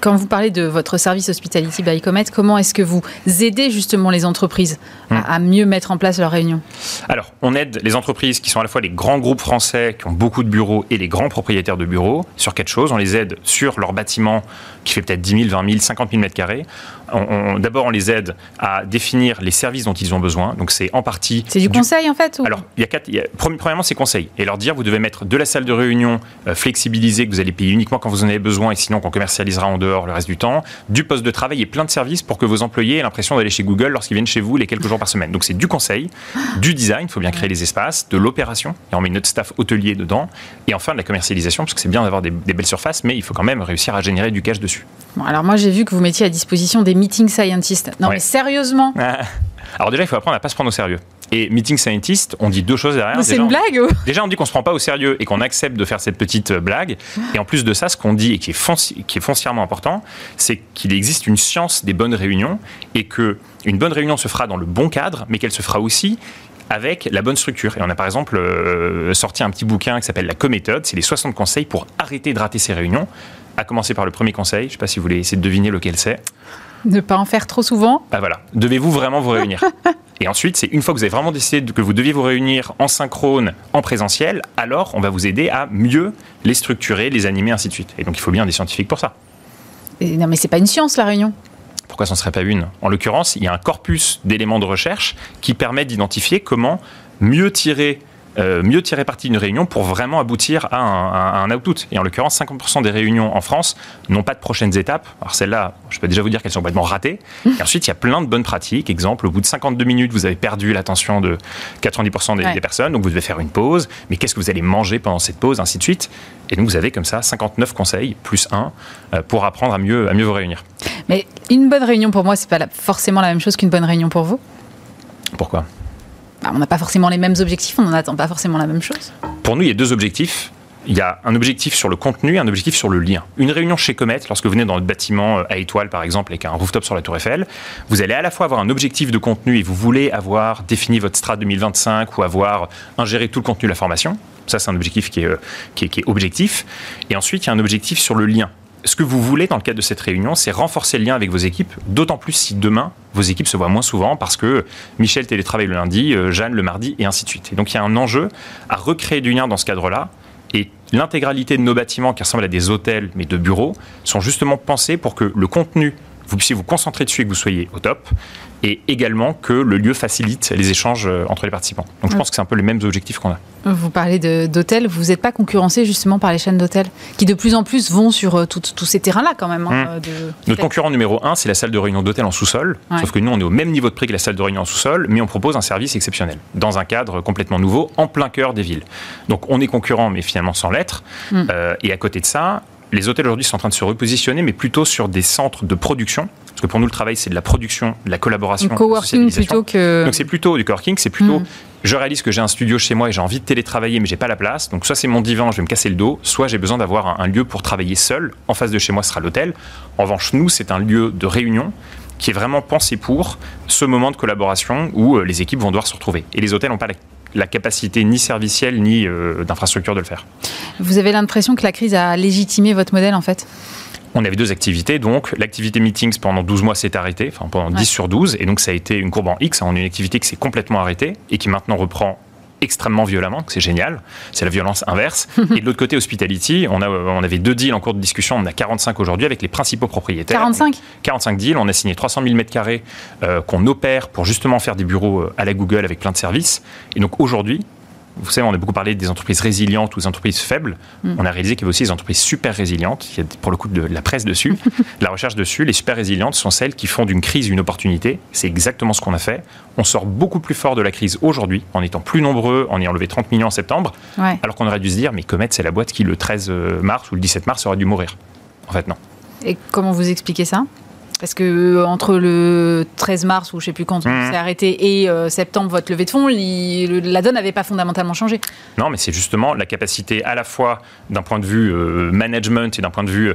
quand vous parlez de votre service Hospitality by Comet, comment est-ce que vous aidez justement les entreprises à, hmm. mieux mettre en place leurs réunions Alors, on aide les entreprises qui sont à la fois les grands groupes français qui ont beaucoup de bureaux et les grands propriétaires de bureaux sur quatre choses. On les aide sur leur bâtiment qui fait peut-être 10 000, 20 000, 50 000 mètres carrés. D'abord, on les aide à définir les services dont ils ont besoin. Donc, c'est en partie. C'est du, conseil, en fait Alors, il y a quatre. premièrement, c'est conseil. Et leur dire, vous devez mettre de la salle de réunion euh, flexibilisée que vous allez payer uniquement quand vous en avez besoin et sinon qu'on commercialisera en dehors le reste du temps. Du poste de travail et plein de services pour que vos employés aient l'impression d'aller chez Google lorsqu'ils viennent chez vous les quelques jours par semaine. Donc, c'est du conseil, du design, il faut bien créer les espaces, de l'opération. Et on met notre staff hôtelier dedans. Et enfin, de la commercialisation, parce que c'est bien d'avoir des, des belles surfaces, mais il faut quand même réussir à générer du cash dessus. Bon, alors moi, j'ai vu que vous mettiez à disposition des meeting scientists. Non, mais sérieusement Alors déjà, il faut apprendre à pas se prendre au sérieux. Et meeting scientist, on dit deux choses derrière. C'est une blague Déjà, on dit qu'on se prend pas au sérieux et qu'on accepte de faire cette petite euh, blague. Et en plus de ça, ce qu'on dit et qui est, qui est foncièrement important, c'est qu'il existe une science des bonnes réunions et que une bonne réunion se fera dans le bon cadre, mais qu'elle se fera aussi avec la bonne structure. Et on a par exemple euh, sorti un petit bouquin qui s'appelle La Co-méthode, c'est les 60 conseils pour arrêter de rater ses réunions, à commencer par le premier conseil, je ne sais pas si vous voulez essayer de deviner lequel c'est. Ne pas en faire trop souvent. Bah voilà, devez-vous vraiment vous réunir. Et ensuite, c'est une fois que vous avez vraiment décidé que vous deviez vous réunir en synchrone, en présentiel, alors on va vous aider à mieux les structurer, les animer, ainsi de suite. Et donc il faut bien des scientifiques pour ça. Et non mais c'est pas une science la réunion. Pourquoi ce ne serait pas une? En l'occurrence, il y a un corpus d'éléments de recherche qui permet d'identifier comment mieux tirer euh, mieux tirer parti d'une réunion pour vraiment aboutir à un, output. Et en l'occurrence, 50% des réunions en France n'ont pas de prochaines étapes. Alors celles-là, je peux déjà vous dire qu'elles sont complètement ratées. Et ensuite, il y a plein de bonnes pratiques. Exemple, au bout de 52 minutes, vous avez perdu l'attention de 90% des, personnes, donc vous devez faire une pause. Mais qu'est-ce que vous allez manger pendant cette pause, ainsi de suite. Et donc, vous avez comme ça 59 conseils, plus 1, euh, pour apprendre à mieux, à mieux vous réunir. Mais une bonne réunion pour moi, c'est pas forcément la même chose qu'une bonne réunion pour vous? Pourquoi? Bah, on n'a pas forcément les mêmes objectifs, on n'en attend pas forcément la même chose. Pour nous, il y a deux objectifs. il y a un objectif sur le contenu et un objectif sur le lien. Une réunion chez Comet, lorsque vous venez dans le bâtiment euh, à étoile par exemple, avec un rooftop sur la Tour Eiffel, vous allez à la fois avoir un objectif de contenu et vous voulez avoir défini votre strat 2025 ou avoir ingéré tout le contenu de la formation. Ça, c'est un objectif qui est, euh, qui est objectif. Et ensuite, il y a un objectif sur le lien ce que vous voulez dans le cadre de cette réunion, c'est renforcer le lien avec vos équipes, d'autant plus si demain, vos équipes se voient moins souvent parce que Michel télétravaille le lundi, euh, Jeanne le mardi, et ainsi de suite. Et donc il y a un enjeu à recréer du lien dans ce cadre-là, et l'intégralité de nos bâtiments qui ressemblent à des hôtels mais de bureaux sont justement pensés pour que le contenu vous puissiez vous concentrer dessus et que vous soyez au top, et également que le lieu facilite les échanges euh, entre les participants. Donc je pense que c'est un peu les mêmes objectifs qu'on a. Vous parlez d'hôtels, vous n'êtes pas concurrencé justement par les chaînes d'hôtels qui de plus en plus vont sur euh, tous ces terrains-là quand même. Hein, hum. Notre concurrent numéro un, c'est la salle de réunion d'hôtel en sous-sol, sauf que nous on est au même niveau de prix que la salle de réunion en sous-sol, mais on propose un service exceptionnel, dans un cadre complètement nouveau, en plein cœur des villes. Donc on est concurrent, mais finalement sans l'être. Euh, et à côté de ça, les hôtels aujourd'hui sont en train de se repositionner, mais plutôt sur des centres de production. Parce que pour nous, le travail, c'est de la production, de la collaboration. Du coworking plutôt que. Donc c'est plutôt du coworking, c'est plutôt. Hmm. Je réalise que j'ai un studio chez moi et j'ai envie de télétravailler, mais j'ai pas la place. Donc soit c'est mon divan, je vais me casser le dos, soit j'ai besoin d'avoir un, lieu pour travailler seul. En face de chez moi sera l'hôtel. En revanche, nous, c'est un lieu de réunion qui est vraiment pensé pour ce moment de collaboration où euh, les équipes vont devoir se retrouver. Et les hôtels n'ont pas la la capacité ni servicielle ni euh, d'infrastructure de le faire. Vous avez l'impression que la crise a légitimé votre modèle en fait? On avait deux activités, donc l'activité meetings pendant 12 mois s'est arrêtée, enfin pendant 10 sur 12, et donc ça a été une courbe en X, on a une activité qui s'est complètement arrêtée et qui maintenant reprend extrêmement violemment, c'est génial. C'est la violence inverse. et de l'autre côté, Hospitality, on, a, on avait deux deals en cours de discussion, on en a 45 aujourd'hui avec les principaux propriétaires. 45 45 deals, on a signé 300 000 m2 qu'on opère pour justement faire des bureaux euh, à la Google avec plein de services. Et donc aujourd'hui, vous savez, on a beaucoup parlé des entreprises résilientes ou des entreprises faibles. Mm. On a réalisé qu'il y avait aussi des entreprises super résilientes. Il y a pour le coup de la presse dessus, de la recherche dessus. Les super résilientes sont celles qui font d'une crise une opportunité. C'est exactement ce qu'on a fait. On sort beaucoup plus fort de la crise aujourd'hui, en étant plus nombreux, en ayant levé 30 millions en septembre, alors qu'on aurait dû se dire, mais Comet, c'est la boîte qui, le 13 mars ou le 17 mars, aurait dû mourir. En fait, non. Et comment vous expliquez ça? Parce que euh, entre le 13 mars, ou je ne sais plus quand on mmh. s'est arrêté, et euh, septembre, votre levée de fonds, la donne n'avait pas fondamentalement changé. Non, mais c'est justement la capacité à la fois d'un point de vue euh, management et d'un point de vue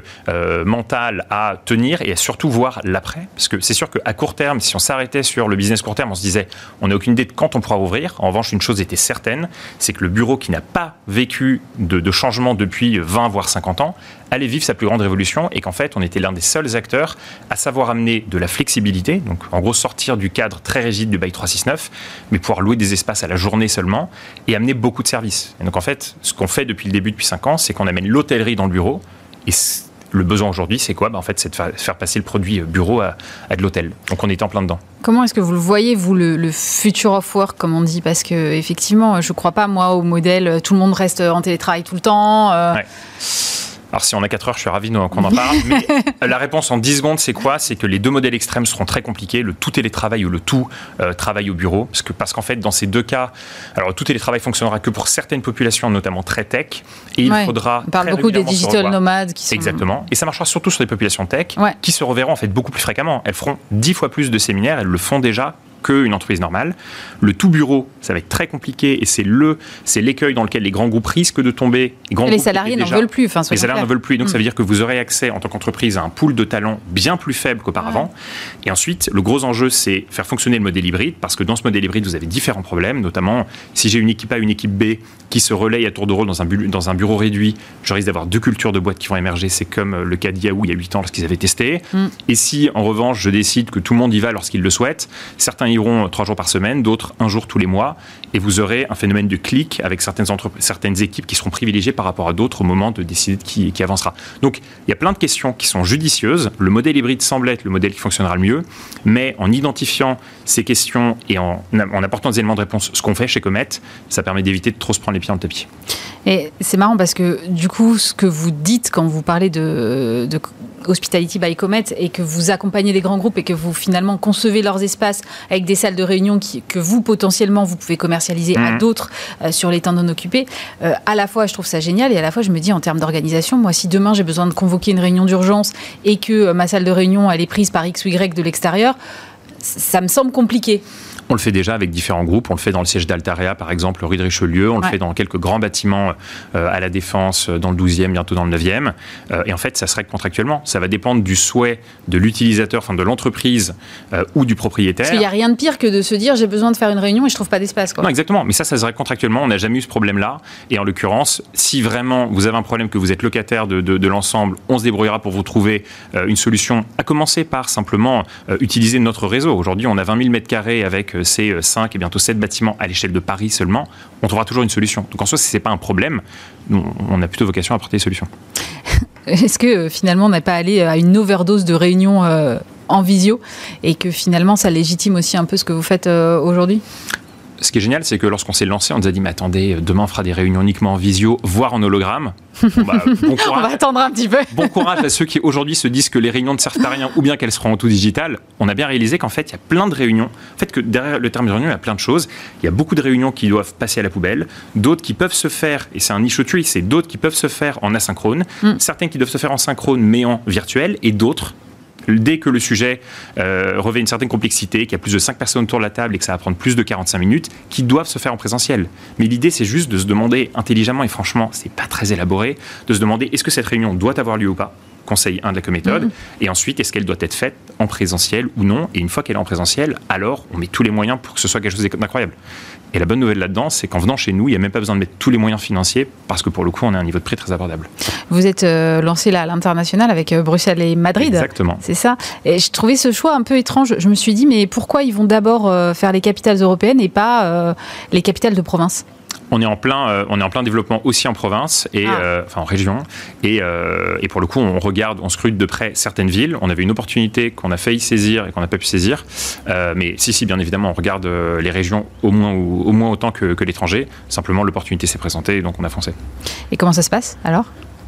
mental à tenir et à surtout voir l'après. Parce que c'est sûr qu'à court terme, si on s'arrêtait sur le business court terme, on se disait, on n'a aucune idée de quand on pourra ouvrir. En revanche, une chose était certaine, c'est que le bureau qui n'a pas vécu de, de changement depuis 20 voire 50 ans allait vivre sa plus grande révolution et qu'en fait, on était l'un des seuls acteurs à savoir amener de la flexibilité, donc en gros sortir du cadre très rigide du bail 369, mais pouvoir louer des espaces à la journée seulement et amener beaucoup de services. Et donc en fait, ce qu'on fait depuis le début, depuis 5 ans, c'est qu'on amène l'hôtellerie dans le bureau et le besoin aujourd'hui, c'est quoi? Ben, En fait, c'est de faire passer le produit bureau à, de l'hôtel. Donc on est en plein dedans. Comment est-ce que vous le voyez, vous, le, future of work, comme on dit? Parce que effectivement, je ne crois pas, moi, au modèle, tout le monde reste en télétravail tout le temps. Euh, alors si on a 4 heures, je suis ravi qu'on en parle. Mais la réponse en 10 secondes, c'est quoi? C'est que les deux modèles extrêmes seront très compliqués, le tout télétravail ou le tout euh, travail au bureau. Parce qu'en parce qu'en fait, dans ces deux cas, alors le tout télétravail fonctionnera que pour certaines populations, notamment très tech. Et il faudra... On parle beaucoup des digital nomades qui sont... Exactement. Et ça marchera surtout sur des populations tech qui se reverront en fait beaucoup plus fréquemment. Elles feront 10 fois plus de séminaires, elles le font déjà qu'une entreprise normale. Le tout bureau, ça va être très compliqué et c'est le, c'est l'écueil dans lequel les grands groupes risquent de tomber. Les, salariés n'en veulent plus. Enfin, les salariés n'en veulent plus. Donc ça veut mm. dire que vous aurez accès en tant qu'entreprise à un pool de talents bien plus faible qu'auparavant. Et ensuite, le gros enjeu, c'est faire fonctionner le modèle hybride parce que dans ce modèle hybride, vous avez différents problèmes, notamment si j'ai une équipe A, une équipe B qui se relaye à tour de rôle dans un, dans un bureau réduit, je risque d'avoir deux cultures de boîtes qui vont émerger. C'est comme le cas d'Yahoo il y a 8 ans lorsqu'ils avaient testé. Mm. Et si en revanche, je décide que tout le monde y va lorsqu'il le souhaite, certains iront trois jours par semaine, d'autres un jour tous les mois, et vous aurez un phénomène de clic avec certaines, certaines équipes qui seront privilégiées par rapport à d'autres au moment de décider qui, qui avancera. Donc il y a plein de questions qui sont judicieuses. Le modèle hybride semble être le modèle qui fonctionnera le mieux, mais en identifiant ces questions et en, en apportant des éléments de réponse, ce qu'on fait chez Comet, ça permet d'éviter de trop se prendre les pieds dans le tapis. Et c'est marrant parce que du coup, ce que vous dites quand vous parlez de Hospitality by Comet et que vous accompagnez les grands groupes et que vous finalement concevez leurs espaces avec des salles de réunion qui, que vous potentiellement vous pouvez commercialiser à mmh. d'autres euh, sur les temps non occupés. Euh, à la fois, je trouve ça génial et à la fois, je me dis en termes d'organisation, moi, si demain j'ai besoin de convoquer une réunion d'urgence et que euh, ma salle de réunion elle est prise par X ou Y de l'extérieur, ça me semble compliqué. On le fait déjà avec différents groupes. On le fait dans le siège d'Altarea, par exemple, rue de Richelieu. On le fait dans quelques grands bâtiments euh, à la Défense, euh, dans le 12e, bientôt dans le 9e. Euh, et en fait, ça serait contractuellement. Ça va dépendre du souhait de l'utilisateur, enfin de l'entreprise ou du propriétaire. Parce qu'il n'y a rien de pire que de se dire j'ai besoin de faire une réunion et je trouve pas d'espace. Non, exactement. Mais ça, ça serait contractuellement. On n'a jamais eu ce problème-là. Et en l'occurrence, si vraiment vous avez un problème que vous êtes locataire de, de, l'ensemble, on se débrouillera pour vous trouver une solution. À commencer par simplement utiliser notre réseau. Aujourd'hui, on a 20 000 mètres carrés avec ces 5 et bientôt 7 bâtiments à l'échelle de Paris seulement. On trouvera toujours une solution. Donc en soi, si ce n'est pas un problème, on a plutôt vocation à apporter des solutions. Est-ce que euh, finalement on n'est pas allé à une overdose de réunions euh, en visio et que finalement ça légitime aussi un peu ce que vous faites euh, aujourd'hui? Ce qui est génial, c'est que lorsqu'on s'est lancé, on nous a dit, mais attendez, demain on fera des réunions uniquement en visio, voire en hologramme. Bah, bon courage, on va attendre un petit peu. bon courage à ceux qui aujourd'hui se disent que les réunions ne servent à rien ou bien qu'elles seront en tout digital. On a bien réalisé qu'en fait, il y a plein de réunions. En fait, que derrière le terme de réunion, il y a plein de choses. Il y a beaucoup de réunions qui doivent passer à la poubelle, d'autres qui peuvent se faire, et c'est un niche c'est d'autres qui peuvent se faire en asynchrone, mm. certains qui doivent se faire en synchrone mais en virtuel, et d'autres dès que le sujet euh, revêt une certaine complexité, qu'il y a plus de 5 personnes autour de la table et que ça va prendre plus de 45 minutes, qui doivent se faire en présentiel. Mais l'idée, c'est juste de se demander intelligemment, et franchement, c'est pas très élaboré, de se demander est-ce que cette réunion doit avoir lieu ou pas conseil 1 de la méthode, mhm. et ensuite est-ce qu'elle doit être faite en présentiel ou non, et une fois qu'elle est en présentiel, alors on met tous les moyens pour que ce soit quelque chose d'incroyable. Et la bonne nouvelle là-dedans, c'est qu'en venant chez nous, il n'y a même pas besoin de mettre tous les moyens financiers parce que pour le coup, on a un niveau de prix très abordable. Vous êtes euh, lancé là à l'international avec euh, Bruxelles et Madrid. Exactement. C'est ça. Et je trouvais ce choix un peu étrange. Je me suis dit, mais pourquoi ils vont d'abord euh, faire les capitales européennes et pas les capitales de province? On est en plein, euh, on est en plein développement aussi en province et ah. euh, enfin en région. Et, euh, et, pour le coup, on regarde, on scrute de près certaines villes. On avait une opportunité qu'on a failli saisir et qu'on n'a pas pu saisir. mais si, si, bien évidemment, on regarde les régions au moins, au moins autant que, que l'étranger. Simplement, l'opportunité s'est présentée, donc on a foncé. Et comment ça se passe alors?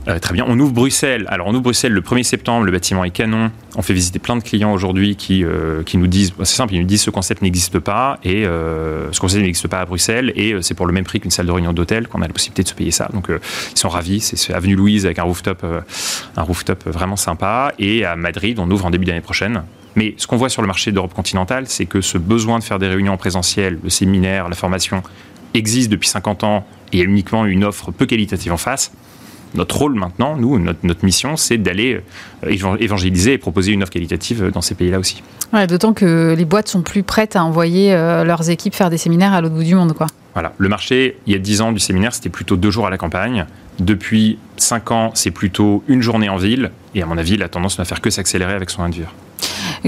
Euh, très bien. On ouvre Bruxelles. Alors, on ouvre Bruxelles le 1er septembre. Le bâtiment est canon. On fait visiter plein de clients aujourd'hui qui, euh, qui nous disent, c'est simple, ils nous disent ce concept n'existe pas et euh, ce concept n'existe pas à Bruxelles et c'est pour le même prix qu'une salle de réunion d'hôtel qu'on a la possibilité de se payer ça. Donc, ils sont ravis. C'est avenue Louise avec un rooftop, un rooftop vraiment sympa. Et à Madrid, on ouvre en début d'année prochaine. Mais ce qu'on voit sur le marché d'Europe continentale, c'est que ce besoin de faire des réunions en présentiel, le séminaire, la formation, existe depuis 50 ans et il y a uniquement une offre peu qualitative en face notre rôle maintenant, nous, notre, mission, c'est d'aller euh, évangéliser et proposer une offre qualitative dans ces pays-là aussi. D'autant que les boîtes sont plus prêtes à envoyer euh, leurs équipes faire des séminaires à l'autre bout du monde. Quoi. Voilà. Le marché, il y a 10 ans du séminaire, c'était plutôt deux jours à la campagne. Depuis 5 ans, c'est plutôt une journée en ville. Et à mon avis, la tendance ne va faire que s'accélérer avec son vivre.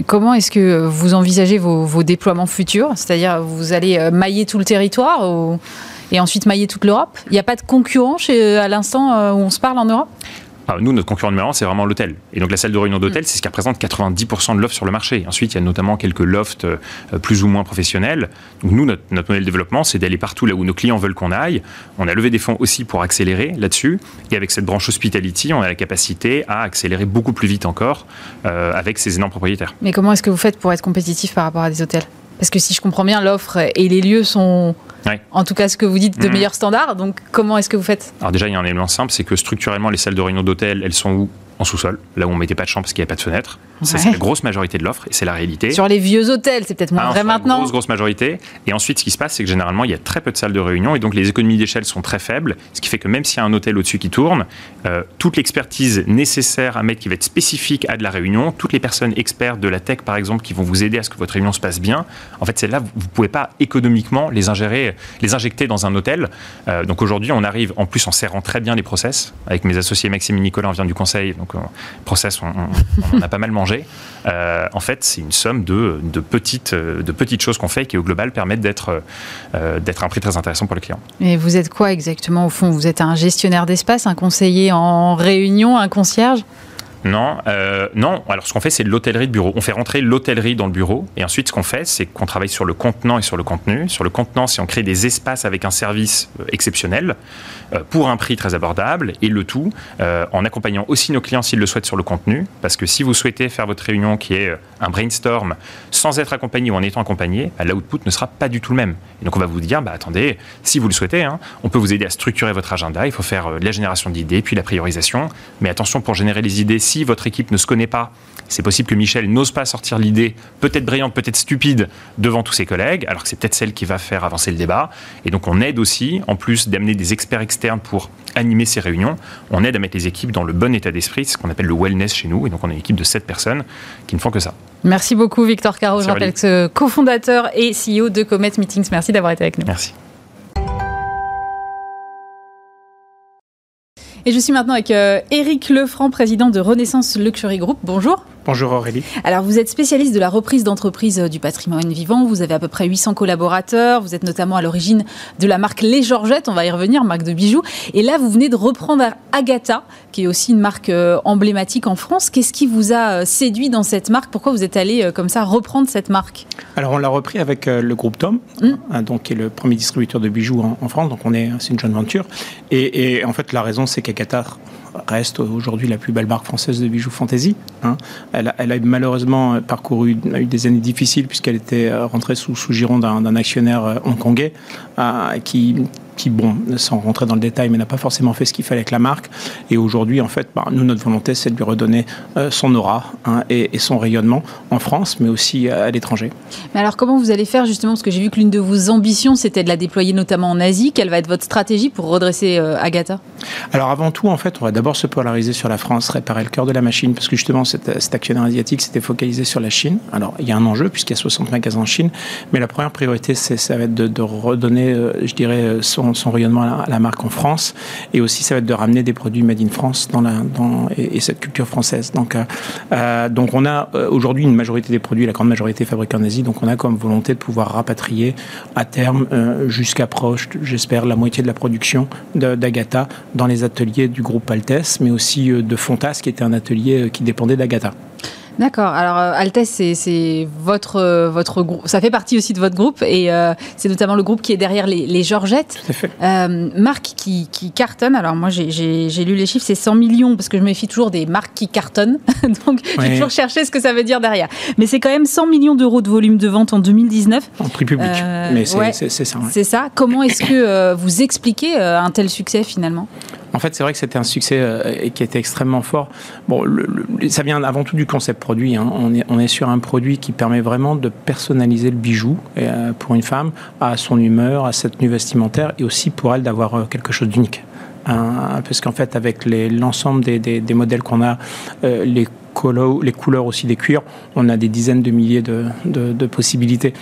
Comment est-ce que vous envisagez vos, vos déploiements futurs? C'est-à-dire, vous allez euh, mailler tout le territoire ou et ensuite mailler toute l'Europe Il n'y a pas de concurrent chez, à l'instant euh, où on se parle en Europe? Ah, nous, notre concurrent numéro un, c'est vraiment l'hôtel. Et donc la salle de réunion d'hôtel, mm. c'est ce qui représente 90% de l'offre sur le marché. Ensuite, il y a notamment quelques lofts euh, plus ou moins professionnels. Donc nous, notre, modèle de développement, c'est d'aller partout là où nos clients veulent qu'on aille. On a levé des fonds aussi pour accélérer là-dessus. Et avec cette branche hospitality, on a la capacité à accélérer beaucoup plus vite encore euh, avec ces énormes propriétaires. Mais comment est-ce que vous faites pour être compétitif par rapport à des hôtels? Parce que si je comprends bien, l'offre et les lieux sont, en tout cas ce que vous dites, de mmh. meilleurs standards. Donc comment est-ce que vous faites? Alors déjà, il y a un élément simple, c'est que structurellement, les salles de réunion d'hôtel, elles sont où? En sous-sol, là où on mettait pas de chambre parce qu'il n'y avait pas de fenêtre. C'est la grosse majorité de l'offre et c'est la réalité. Sur les vieux hôtels, c'est peut-être moins ah, vrai maintenant. Grosse, grosse majorité. Et ensuite, ce qui se passe, c'est que généralement, il y a très peu de salles de réunion et donc les économies d'échelle sont très faibles. Ce qui fait que même s'il y a un hôtel au-dessus qui tourne, euh, toute l'expertise nécessaire à mettre qui va être spécifique à de la réunion, toutes les personnes expertes de la tech, par exemple, qui vont vous aider à ce que votre réunion se passe bien, en fait, celles-là, vous ne pouvez pas économiquement les ingérer, les injecter dans un hôtel. Euh, donc aujourd'hui, on arrive en plus en serrant très bien les process. Avec mes associés Maxime et Nicolas, on vient du conseil, donc euh, process, on, a pas mal mangé. Euh, en fait, c'est une somme de, petites, de petites choses qu'on fait qui, au global, permettent d'être euh, d'être un prix très intéressant pour le client. Et vous êtes quoi exactement au fond? Vous êtes un gestionnaire d'espace, un conseiller en réunion, un concierge? Non, euh, non. Alors ce qu'on fait, c'est de l'hôtellerie de bureau. On fait rentrer l'hôtellerie dans le bureau, et ensuite ce qu'on fait, c'est qu'on travaille sur le contenant et sur le contenu. Sur le contenant, c'est on crée des espaces avec un service euh, exceptionnel euh, pour un prix très abordable, et le tout en accompagnant aussi nos clients s'ils le souhaitent sur le contenu, parce que si vous souhaitez faire votre réunion qui est un brainstorm sans être accompagné ou en étant accompagné, bah, l'output ne sera pas du tout le même. Donc on va vous dire, bah attendez, si vous le souhaitez, hein, on peut vous aider à structurer votre agenda. Il faut faire la génération d'idées, puis la priorisation. Mais attention pour générer les idées si votre équipe ne se connaît pas, c'est possible que Michel n'ose pas sortir l'idée, peut-être brillante, peut-être stupide, devant tous ses collègues, alors que c'est peut-être celle qui va faire avancer le débat. Et donc on aide aussi, en plus d'amener des experts externes pour animer ces réunions, on aide à mettre les équipes dans le bon état d'esprit, ce qu'on appelle le wellness chez nous. Et donc on a une équipe de 7 personnes qui ne font que ça. Merci beaucoup Victor Caro, je rappelle que cofondateur et CEO de Comet Meetings. Merci d'avoir été avec nous. Merci. Et je suis maintenant avec euh, Lefranc, président de Renaissance Luxury Group. Bonjour. Bonjour Aurélie. Alors vous êtes spécialiste de la reprise d'entreprise euh, du patrimoine vivant, vous avez à peu près 800 collaborateurs, vous êtes notamment à l'origine de la marque Les Georgettes, on va y revenir, marque de bijoux. Et là vous venez de reprendre Agatha, qui est aussi une marque euh, emblématique en France. Qu'est-ce qui vous a euh, séduit dans cette marque? Pourquoi vous êtes allé comme ça reprendre cette marque? Alors on l'a repris avec le groupe Tom, mmh. hein, donc, qui est le premier distributeur de bijoux en, France, donc on est, c'est une joint venture. Et, et en fait la raison c'est qu'Agatha reste aujourd'hui la plus belle marque française de bijoux fantasy. Hein. Elle, a, elle, a, malheureusement parcouru a eu des années difficiles puisqu'elle était euh, rentrée sous, sous giron d'un actionnaire euh, hongkongais euh, qui, qui, bon, sans rentrer dans le détail, mais n'a pas forcément fait ce qu'il fallait avec la marque. Et aujourd'hui, en fait, bah, nous, notre volonté, c'est de lui redonner euh, son aura hein, et, son rayonnement en France, mais aussi à, l'étranger. Mais alors, comment vous allez faire justement? Parce que j'ai vu que l'une de vos ambitions, c'était de la déployer notamment en Asie. Quelle va être votre stratégie pour redresser euh, Agatha? Alors, avant tout, en fait, on va d'abord se polariser sur la France, réparer le cœur de la machine, parce que justement, cet, cet actionnaire asiatique s'était focalisé sur la Chine. Alors, il y a un enjeu, puisqu'il y a 60 magasins en Chine, mais la première priorité, ça va être de, de redonner, euh, je dirais, son son, rayonnement à la, marque en France. Et aussi, ça va être de ramener des produits made in France dans la, dans, et, cette culture française. Donc, euh, euh, donc on a euh, aujourd'hui une majorité des produits, la grande majorité fabriqués en Asie. Donc on a comme volonté de pouvoir rapatrier à terme jusqu'à proche, j'espère, la moitié de la production d'Agatha dans les ateliers du groupe Altes, mais aussi de Fontas, qui était un atelier qui dépendait d'Agatha. D'accord. Alors euh, Altes, c'est votre euh, votre groupe. Ça fait partie aussi de votre groupe et euh, c'est notamment le groupe qui est derrière les, les Georgettes. Tout à fait. marque qui, qui, cartonne. Alors moi j'ai lu les chiffres, c'est 100 millions parce que je me méfie toujours des marques qui cartonnent. Donc j'ai toujours cherché ce que ça veut dire derrière. Mais c'est quand même 100 millions d'euros de volume de vente en 2019. En prix public. Mais c'est ça. C'est ça. Comment est-ce que vous expliquez un tel succès finalement? En fait, c'est vrai que c'était un succès euh, qui était extrêmement fort. Bon, ça vient avant tout du concept produit. Hein. On, est, on est sur un produit qui permet vraiment de personnaliser le bijou euh, pour une femme à son humeur, à sa tenue vestimentaire et aussi pour elle d'avoir euh, quelque chose d'unique. Hein, parce qu'en fait, avec l'ensemble des, des, modèles qu'on a, les les couleurs aussi des cuirs, on a des dizaines de milliers de, de, possibilités.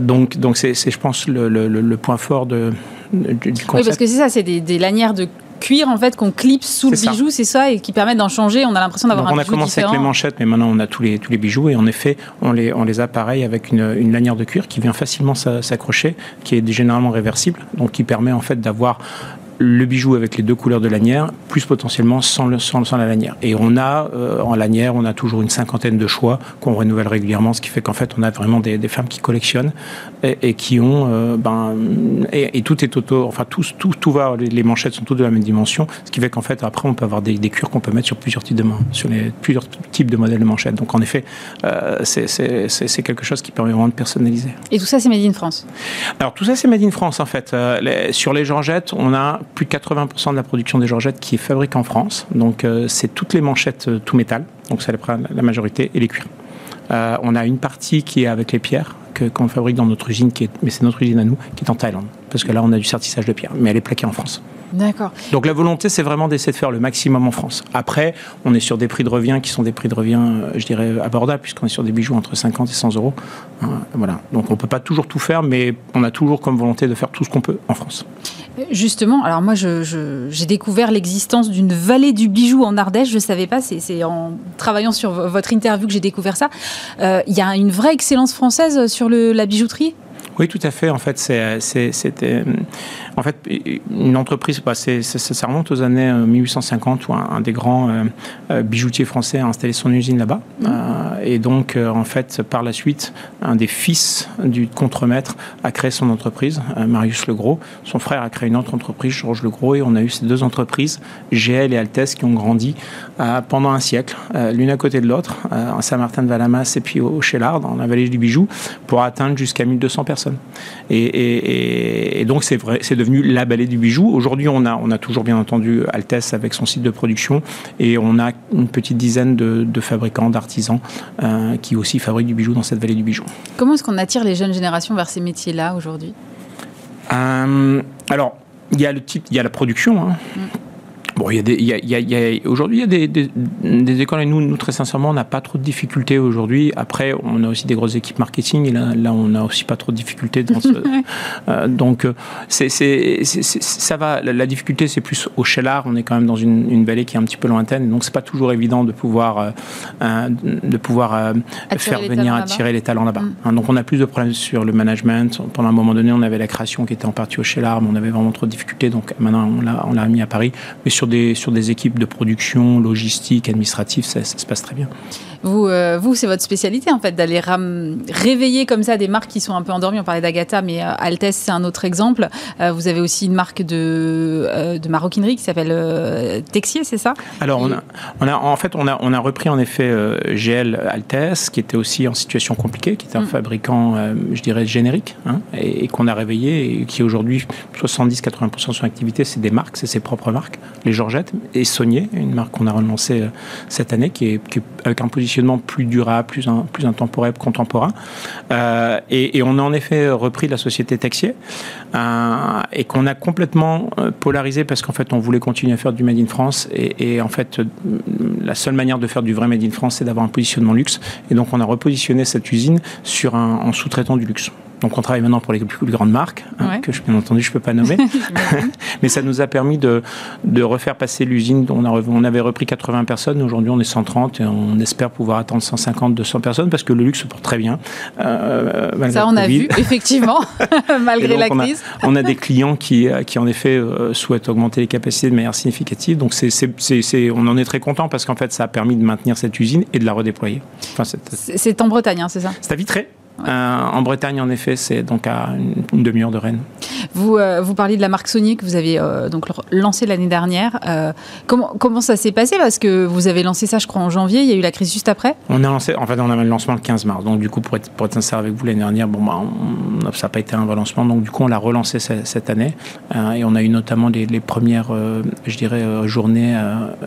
donc, donc c'est, je pense, le, le, le, point fort de, du concept. Oui, parce que c'est ça, c'est des, des, lanières de cuir en fait qu'on clip sous le bijou, c'est ça, et qui permet d'en changer. On a l'impression d'avoir un bijou On a commencé avec les manchettes, mais maintenant on a tous les, tous les bijoux et en effet, on les, on les a pareil avec une, une lanière de cuir qui vient facilement s'accrocher, qui est généralement réversible, donc qui permet en fait d'avoir le bijou avec les deux couleurs de lanière, plus potentiellement sans, le, sans, sans la lanière. Et on a, euh, en lanière, on a toujours une cinquantaine de choix qu'on renouvelle régulièrement, ce qui fait qu'en fait, on a vraiment des, des femmes qui collectionnent et, et qui ont, euh, ben, et, et, tout est auto, enfin, tout, tout, tout va, les, manchettes sont toutes de la même dimension, ce qui fait qu'en fait, après, on peut avoir des, des cuirs qu'on peut mettre sur plusieurs types de, sur les, plusieurs types de modèles de manchettes. Donc, en effet, euh, c'est quelque chose qui permet vraiment de personnaliser. Et tout ça, c'est made in France? Alors, tout ça, c'est made in France, en fait. Euh, les, sur les Georgettes, on a plus de 80% de la production des Georgettes qui est fabriquée en France. Donc euh, c'est toutes les manchettes euh, tout métal, donc c'est la majorité, et les cuirs. Euh, on a une partie qui est avec les pierres, qu'on fabrique dans notre usine, mais c'est notre usine à nous, qui est en Thaïlande. Parce que là, on a du sertissage de pierre, mais elle est plaquée en France. D'accord. Donc la volonté, c'est vraiment d'essayer de faire le maximum en France. Après, on est sur des prix de revient qui sont des prix de revient, euh, je dirais, abordables, puisqu'on est sur des bijoux entre 50 et 100 euros. Hein, voilà. Donc on ne peut pas toujours tout faire, mais on a toujours comme volonté de faire tout ce qu'on peut en France. Justement, alors moi, j'ai découvert l'existence d'une vallée du bijou en Ardèche. Je ne savais pas, c'est en travaillant sur votre interview que j'ai découvert ça. Euh, il y a une vraie excellence française sur le, la bijouterie? Oui, tout à fait. En fait, c'était en fait, une entreprise, bah, ça remonte aux années 1850 euh, où un, des grands euh, euh, bijoutiers français a installé son usine là-bas. Mmh. et donc, en fait, par la suite, un des fils du contremaître a créé son entreprise, Marius Legros. Son frère a créé une autre entreprise, Georges Legros, et on a eu ces deux entreprises, GL et Altesse, qui ont grandi pendant un siècle, l'une à côté de l'autre, à Saint-Martin-de-Valamas et puis au Chélard, dans la vallée du Bijou, pour atteindre jusqu'à 1200 personnes Et, donc, c'est vrai, c'est devenu la balai du bijou. Aujourd'hui, on a, on a toujours bien entendu Altesse avec son site de production et on a une petite dizaine de, fabricants, d'artisans euh, qui aussi fabriquent du bijou dans cette vallée du bijou. Comment est-ce qu'on attire les jeunes générations vers ces métiers-là aujourd'hui? Euh, Alors, il y a le type, il y a la production. Hein. Mm. Bon, il y a des, il y a, il y a, aujourd'hui, il y a des, des, des, écoles et nous, nous, très sincèrement, on n'a pas trop de difficultés aujourd'hui. Après, on a aussi des grosses équipes marketing et là, là on n'a aussi pas trop de difficultés dans ce. euh, donc, c'est, c'est, ça va. La, difficulté, c'est plus au Chellard. On est quand même dans une, une, vallée qui est un petit peu lointaine, donc c'est pas toujours évident de pouvoir, euh, euh de pouvoir euh, faire venir attirer les talents là-bas. Hein, donc, on a plus de problèmes sur le management. Pendant un moment donné, on avait la création qui était en partie au Chellard, mais on avait vraiment trop de difficultés. Donc, maintenant, on l'a, on l'a mis à Paris. Mais sur sur des équipes de production, logistique, administrative, ça se passe très bien. Vous, euh, vous c'est votre spécialité en fait d'aller réveiller comme ça des marques qui sont un peu endormies. On parlait d'Agatha, mais euh, Altes c'est un autre exemple. Euh, vous avez aussi une marque de, de maroquinerie qui s'appelle Texier, c'est ça? Alors on a, on a, en fait on a, on a repris en effet GL Altes qui était aussi en situation compliquée, qui était un mm. fabricant, je dirais générique, hein, et, qu'on a réveillé et qui aujourd'hui 70-80% de son activité c'est des marques, c'est ses propres marques, les Georgettes et Saunier, une marque qu'on a relancée cette année qui est, qui est avec un positionnement plus durable, plus, plus intemporel, contemporain. Euh, et, on a en effet repris la société Texier euh, et qu'on a complètement euh, polarisé parce qu'en fait on voulait continuer à faire du Made in France et, en fait la seule manière de faire du vrai Made in France c'est d'avoir un positionnement luxe et donc on a repositionné cette usine sur un, en sous-traitant du luxe. Donc on travaille maintenant pour les plus grandes marques, hein, que je, bien entendu je ne peux pas nommer. Mais ça nous a permis de, de refaire passer l'usine. On, on avait repris 80 personnes, aujourd'hui on est 130 et on espère pouvoir attendre 150, 200 personnes parce que le luxe se porte très bien. Euh, ça on a vu, effectivement, malgré la crise. On a, des clients qui, qui en effet euh, souhaitent augmenter les capacités de manière significative. Donc c'est, on en est très content parce qu'en fait ça a permis de maintenir cette usine et de la redéployer. Enfin, c'est en Bretagne, hein, c'est ça? C'est à Vitré. Euh, en Bretagne, en effet, c'est donc à une, demi-heure de Rennes. Vous, euh, vous parliez de la marque Sony que vous avez euh, donc lancée l'année dernière. comment, comment ça s'est passé? Parce que vous avez lancé ça, je crois, en janvier. Il y a eu la crise juste après. On a lancé, en fait, on avait le lancement le 15 mars. Donc, du coup, pour être, pour être sincère avec vous, l'année dernière, bon, bah, ça n'a pas été un vrai lancement. Donc, du coup, on l'a relancé cette, année. et on a eu notamment les, premières, je dirais, journées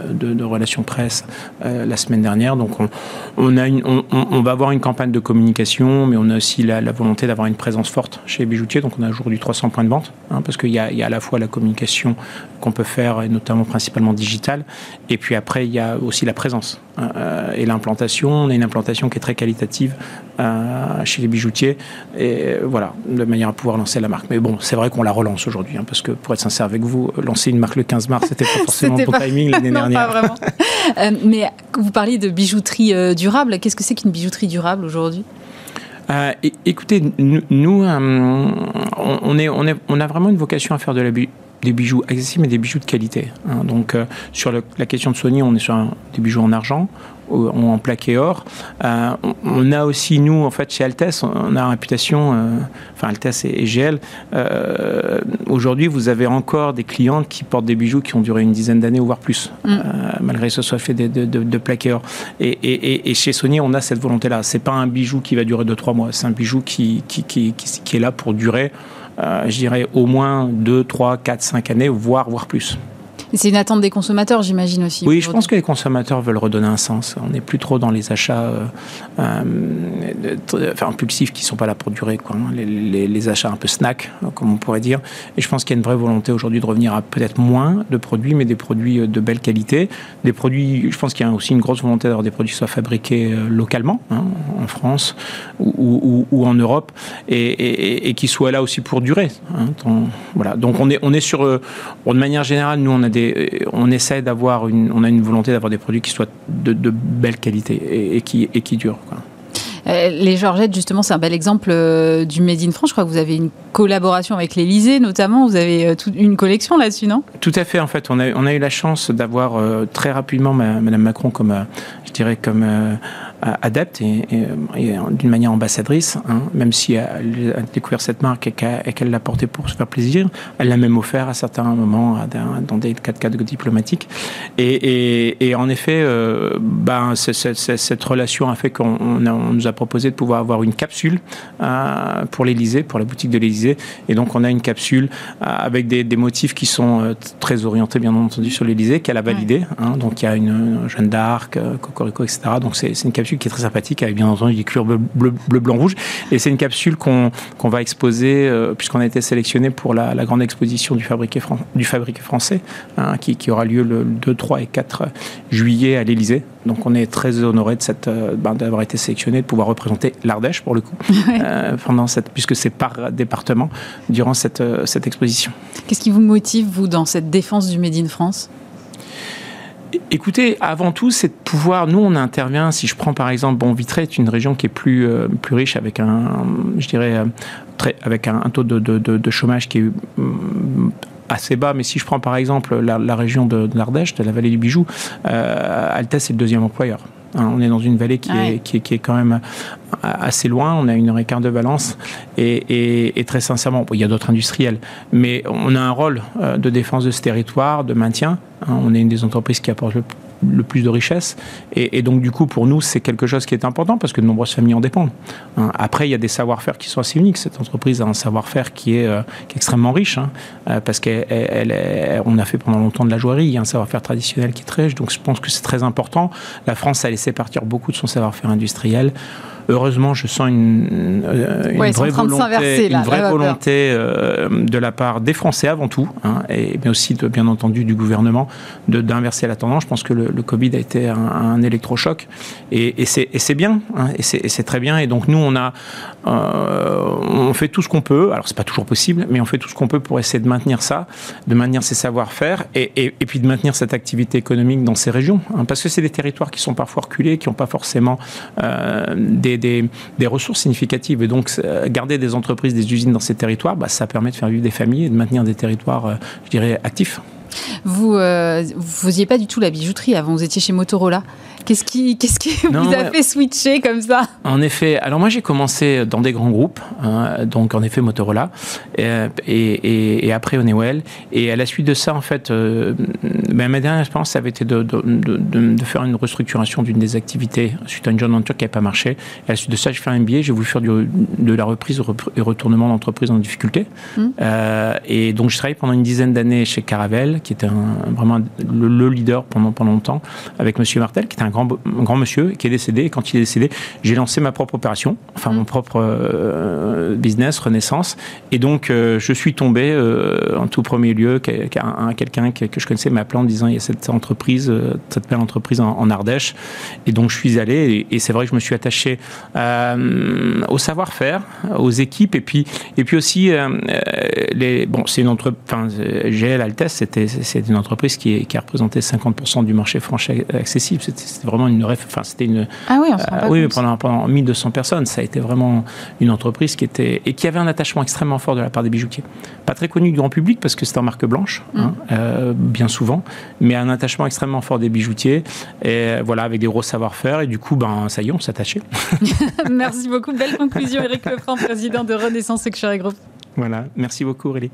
de, relations presse la semaine dernière. Donc, on, on a une, on, on, va avoir une campagne de communication, mais on on a aussi la, volonté d'avoir une présence forte chez les bijoutiers. Donc on a aujourd'hui 300 points de vente, hein, parce qu'il y, y, a à la fois la communication qu'on peut faire, et notamment principalement digitale, et puis après il y a aussi la présence hein, euh, et l'implantation. On a une implantation qui est très qualitative euh, chez les bijoutiers, et voilà, de manière à pouvoir lancer la marque. Mais bon, c'est vrai qu'on la relance aujourd'hui, hein, parce que pour être sincère avec vous, lancer une marque le 15 mars, c'était pas forcément bon timing l'année dernière. Pas vraiment. Euh, mais vous parliez de bijouterie durable. Qu'est-ce que c'est qu'une bijouterie durable aujourd'hui? Euh, écoutez, nous, euh, on, a vraiment une vocation à faire de la des bijoux accessibles, mais des bijoux de qualité. Hein. Donc, euh, sur la question de Sony, on est sur des bijoux en argent, en plaqué or. Euh, on a aussi, nous, en fait, chez Altes, on a une réputation, euh, enfin Altes et, GL, euh, aujourd'hui, vous avez encore des clients qui portent des bijoux qui ont duré une dizaine d'années, voire plus, mm. malgré que ce soit fait de, de, plaqué or. Et, chez Sony, on a cette volonté-là. C'est pas un bijou qui va durer 2-3 mois, c'est un bijou qui, qui, qui, qui, est là pour durer, je dirais, au moins 2, 3, 4, 5 années, voire, voire plus. C'est une attente des consommateurs, j'imagine aussi. Oui, je pense que les consommateurs veulent redonner un sens. On n'est plus trop dans les achats euh, euh, enfin, impulsifs qui ne sont pas là pour durer, quoi. Hein. Les, achats un peu snack, comme on pourrait dire. Et je pense qu'il y a une vraie volonté aujourd'hui de revenir à peut-être moins de produits, mais des produits euh, de belle qualité. Des produits, je pense qu'il y a aussi une grosse volonté d'avoir des produits qui soient fabriqués localement, hein, en France ou, en Europe, et, qui soient là aussi pour durer. Hein. voilà. Donc on est, on est sur, de manière générale, nous on a on essaie d'avoir une, on a une volonté d'avoir des produits qui soient de, belle qualité et, qui, et qui durent. Euh, les Georgettes, justement, c'est un bel exemple euh, du Made in France. Je crois que vous avez une collaboration avec l'Elysée, notamment. Vous avez toute une collection là-dessus, non? Tout à fait. En fait, on a, on a eu la chance d'avoir très rapidement Madame Macron comme, je dirais, comme adepte et, d'une manière ambassadrice, hein, même si elle a découvert cette marque et qu'elle l'a portée pour se faire plaisir, elle l'a même offert à certains moments dans des cas de diplomatiques. Et, en effet, euh, ben, cette relation a fait qu'on nous a proposé de pouvoir avoir une capsule euh, pour l'Elysée, pour la boutique de l'Elysée. Et donc, on a une capsule euh, avec des, motifs qui sont très orientés, bien entendu, sur l'Elysée, qu'elle a validé. Hein. donc, il y a une Jeanne d'Arc, Cocorico, etc. Donc, c'est une capsule qui est très sympathique, avec bien entendu des couleurs bleu, bleu, blanc, rouge. Et c'est une capsule qu'on va exposer, puisqu'on a été sélectionné pour la, grande exposition du fabriqué, du fabriqué français, hein, qui, qui, aura lieu le 2, 3 et 4 juillet à l'Elysée. Donc on est très honoré euh, ben, d'avoir été sélectionné, de pouvoir représenter l'Ardèche pour le coup, euh, pendant cette, puisque c'est par département durant cette, euh, cette exposition. Qu'est-ce qui vous motive, vous, dans cette défense du Made in France? Écoutez, avant tout, c'est de pouvoir. Nous, on intervient. Si je prends par exemple, bon, Vitré est une région qui est plus plus riche avec un, je dirais, très, avec un, taux de, de, chômage qui est assez bas, mais si je prends par exemple la, région de, l'Ardèche, de la vallée du Bijou, euh, Altesse est le deuxième employeur. Hein, on est dans une vallée qui, est, qui, est, quand même assez loin, on a une heure et quart de Valence, et, très sincèrement, il y a d'autres industriels, mais on a un rôle euh, de défense de ce territoire, de maintien. Hein, on est une des entreprises qui apporte le le plus de richesse. Et, donc, du coup, pour nous, c'est quelque chose qui est important parce que de nombreuses familles en dépendent. Hein. Après, il y a des savoir-faire qui sont assez uniques. Cette entreprise a un savoir-faire qui, est, euh, extrêmement riche hein, euh, parce qu'on a fait pendant longtemps de la joaillerie. Il y a un savoir-faire traditionnel qui est très riche. Donc, je pense que c'est très important. La France a laissé partir beaucoup de son savoir-faire industriel. Heureusement, je sens une, euh, vraie volonté, une vraie volonté euh, de la part des Français avant tout, hein, et, mais aussi de, bien entendu du gouvernement, d'inverser la tendance. Je pense que le, Covid a été un, électrochoc, et, et c'est bien, hein, et c'est très bien. Et donc nous, on a, euh, on fait tout ce qu'on peut. Alors c'est pas toujours possible, mais on fait tout ce qu'on peut pour essayer de maintenir ça, de maintenir ces savoir-faire, et, et, puis de maintenir cette activité économique dans ces régions, hein, parce que c'est des territoires qui sont parfois reculés, qui n'ont pas forcément des des, ressources significatives. Et donc, euh, garder des entreprises, des usines dans ces territoires, bah, ça permet de faire vivre des familles et de maintenir des territoires, euh, je dirais, actifs. Vous euh, faisiez pas du tout la bijouterie avant, vous étiez chez Motorola. Qu'est-ce qui, qu'est-ce qui vous a fait switcher comme ça En effet, alors moi j'ai commencé dans des grands groupes, hein, donc en effet Motorola, et, et, et, après Honeywell. Et à la suite de ça, en fait, euh, ben, ma dernière expérience, ça avait été de, de, de, faire une restructuration d'une des activités suite à une joint venture qui n'avait pas marché. Et à la suite de ça, j'ai fait un MBA, j'ai voulu faire du, de la reprise et retournement d'entreprise en difficulté. Hum. Euh, et donc je travaillé pendant une dizaine d'années chez Caravelle, qui était un, vraiment le, leader pendant, pendant longtemps, avec Monsieur Martel, qui était un grand, grand monsieur qui est décédé. Et quand il est décédé, j'ai lancé ma propre opération, enfin mon mm. propre euh, business, Renaissance. Et donc, euh, je suis tombé euh, en tout premier lieu, quelqu'un que, je connaissais m'appelant en disant il y a cette entreprise, cette belle entreprise en, Ardèche. Et donc, je suis allé et, c'est vrai que je me suis attaché au savoir-faire, aux équipes et puis, et puis aussi, les, bon, c'est une entreprise, enfin, GL Altesse, c'était, c'est une entreprise qui, qui a représenté 50% du marché français accessible. C'était vraiment une enfin c'était une ah oui, euh, oui pendant, pendant 1200 personnes ça a été vraiment une entreprise qui était et qui avait un attachement extrêmement fort de la part des bijoutiers. Pas très connu du grand public parce que c'est en marque blanche mm. hein, euh, bien souvent mais un attachement extrêmement fort des bijoutiers et voilà avec des gros savoir-faire et du coup ben ça y est on s'attachait. Merci beaucoup. Belle conclusion Eric Lefranc président de Renaissance Luxury Group voilà. Merci beaucoup Aurélie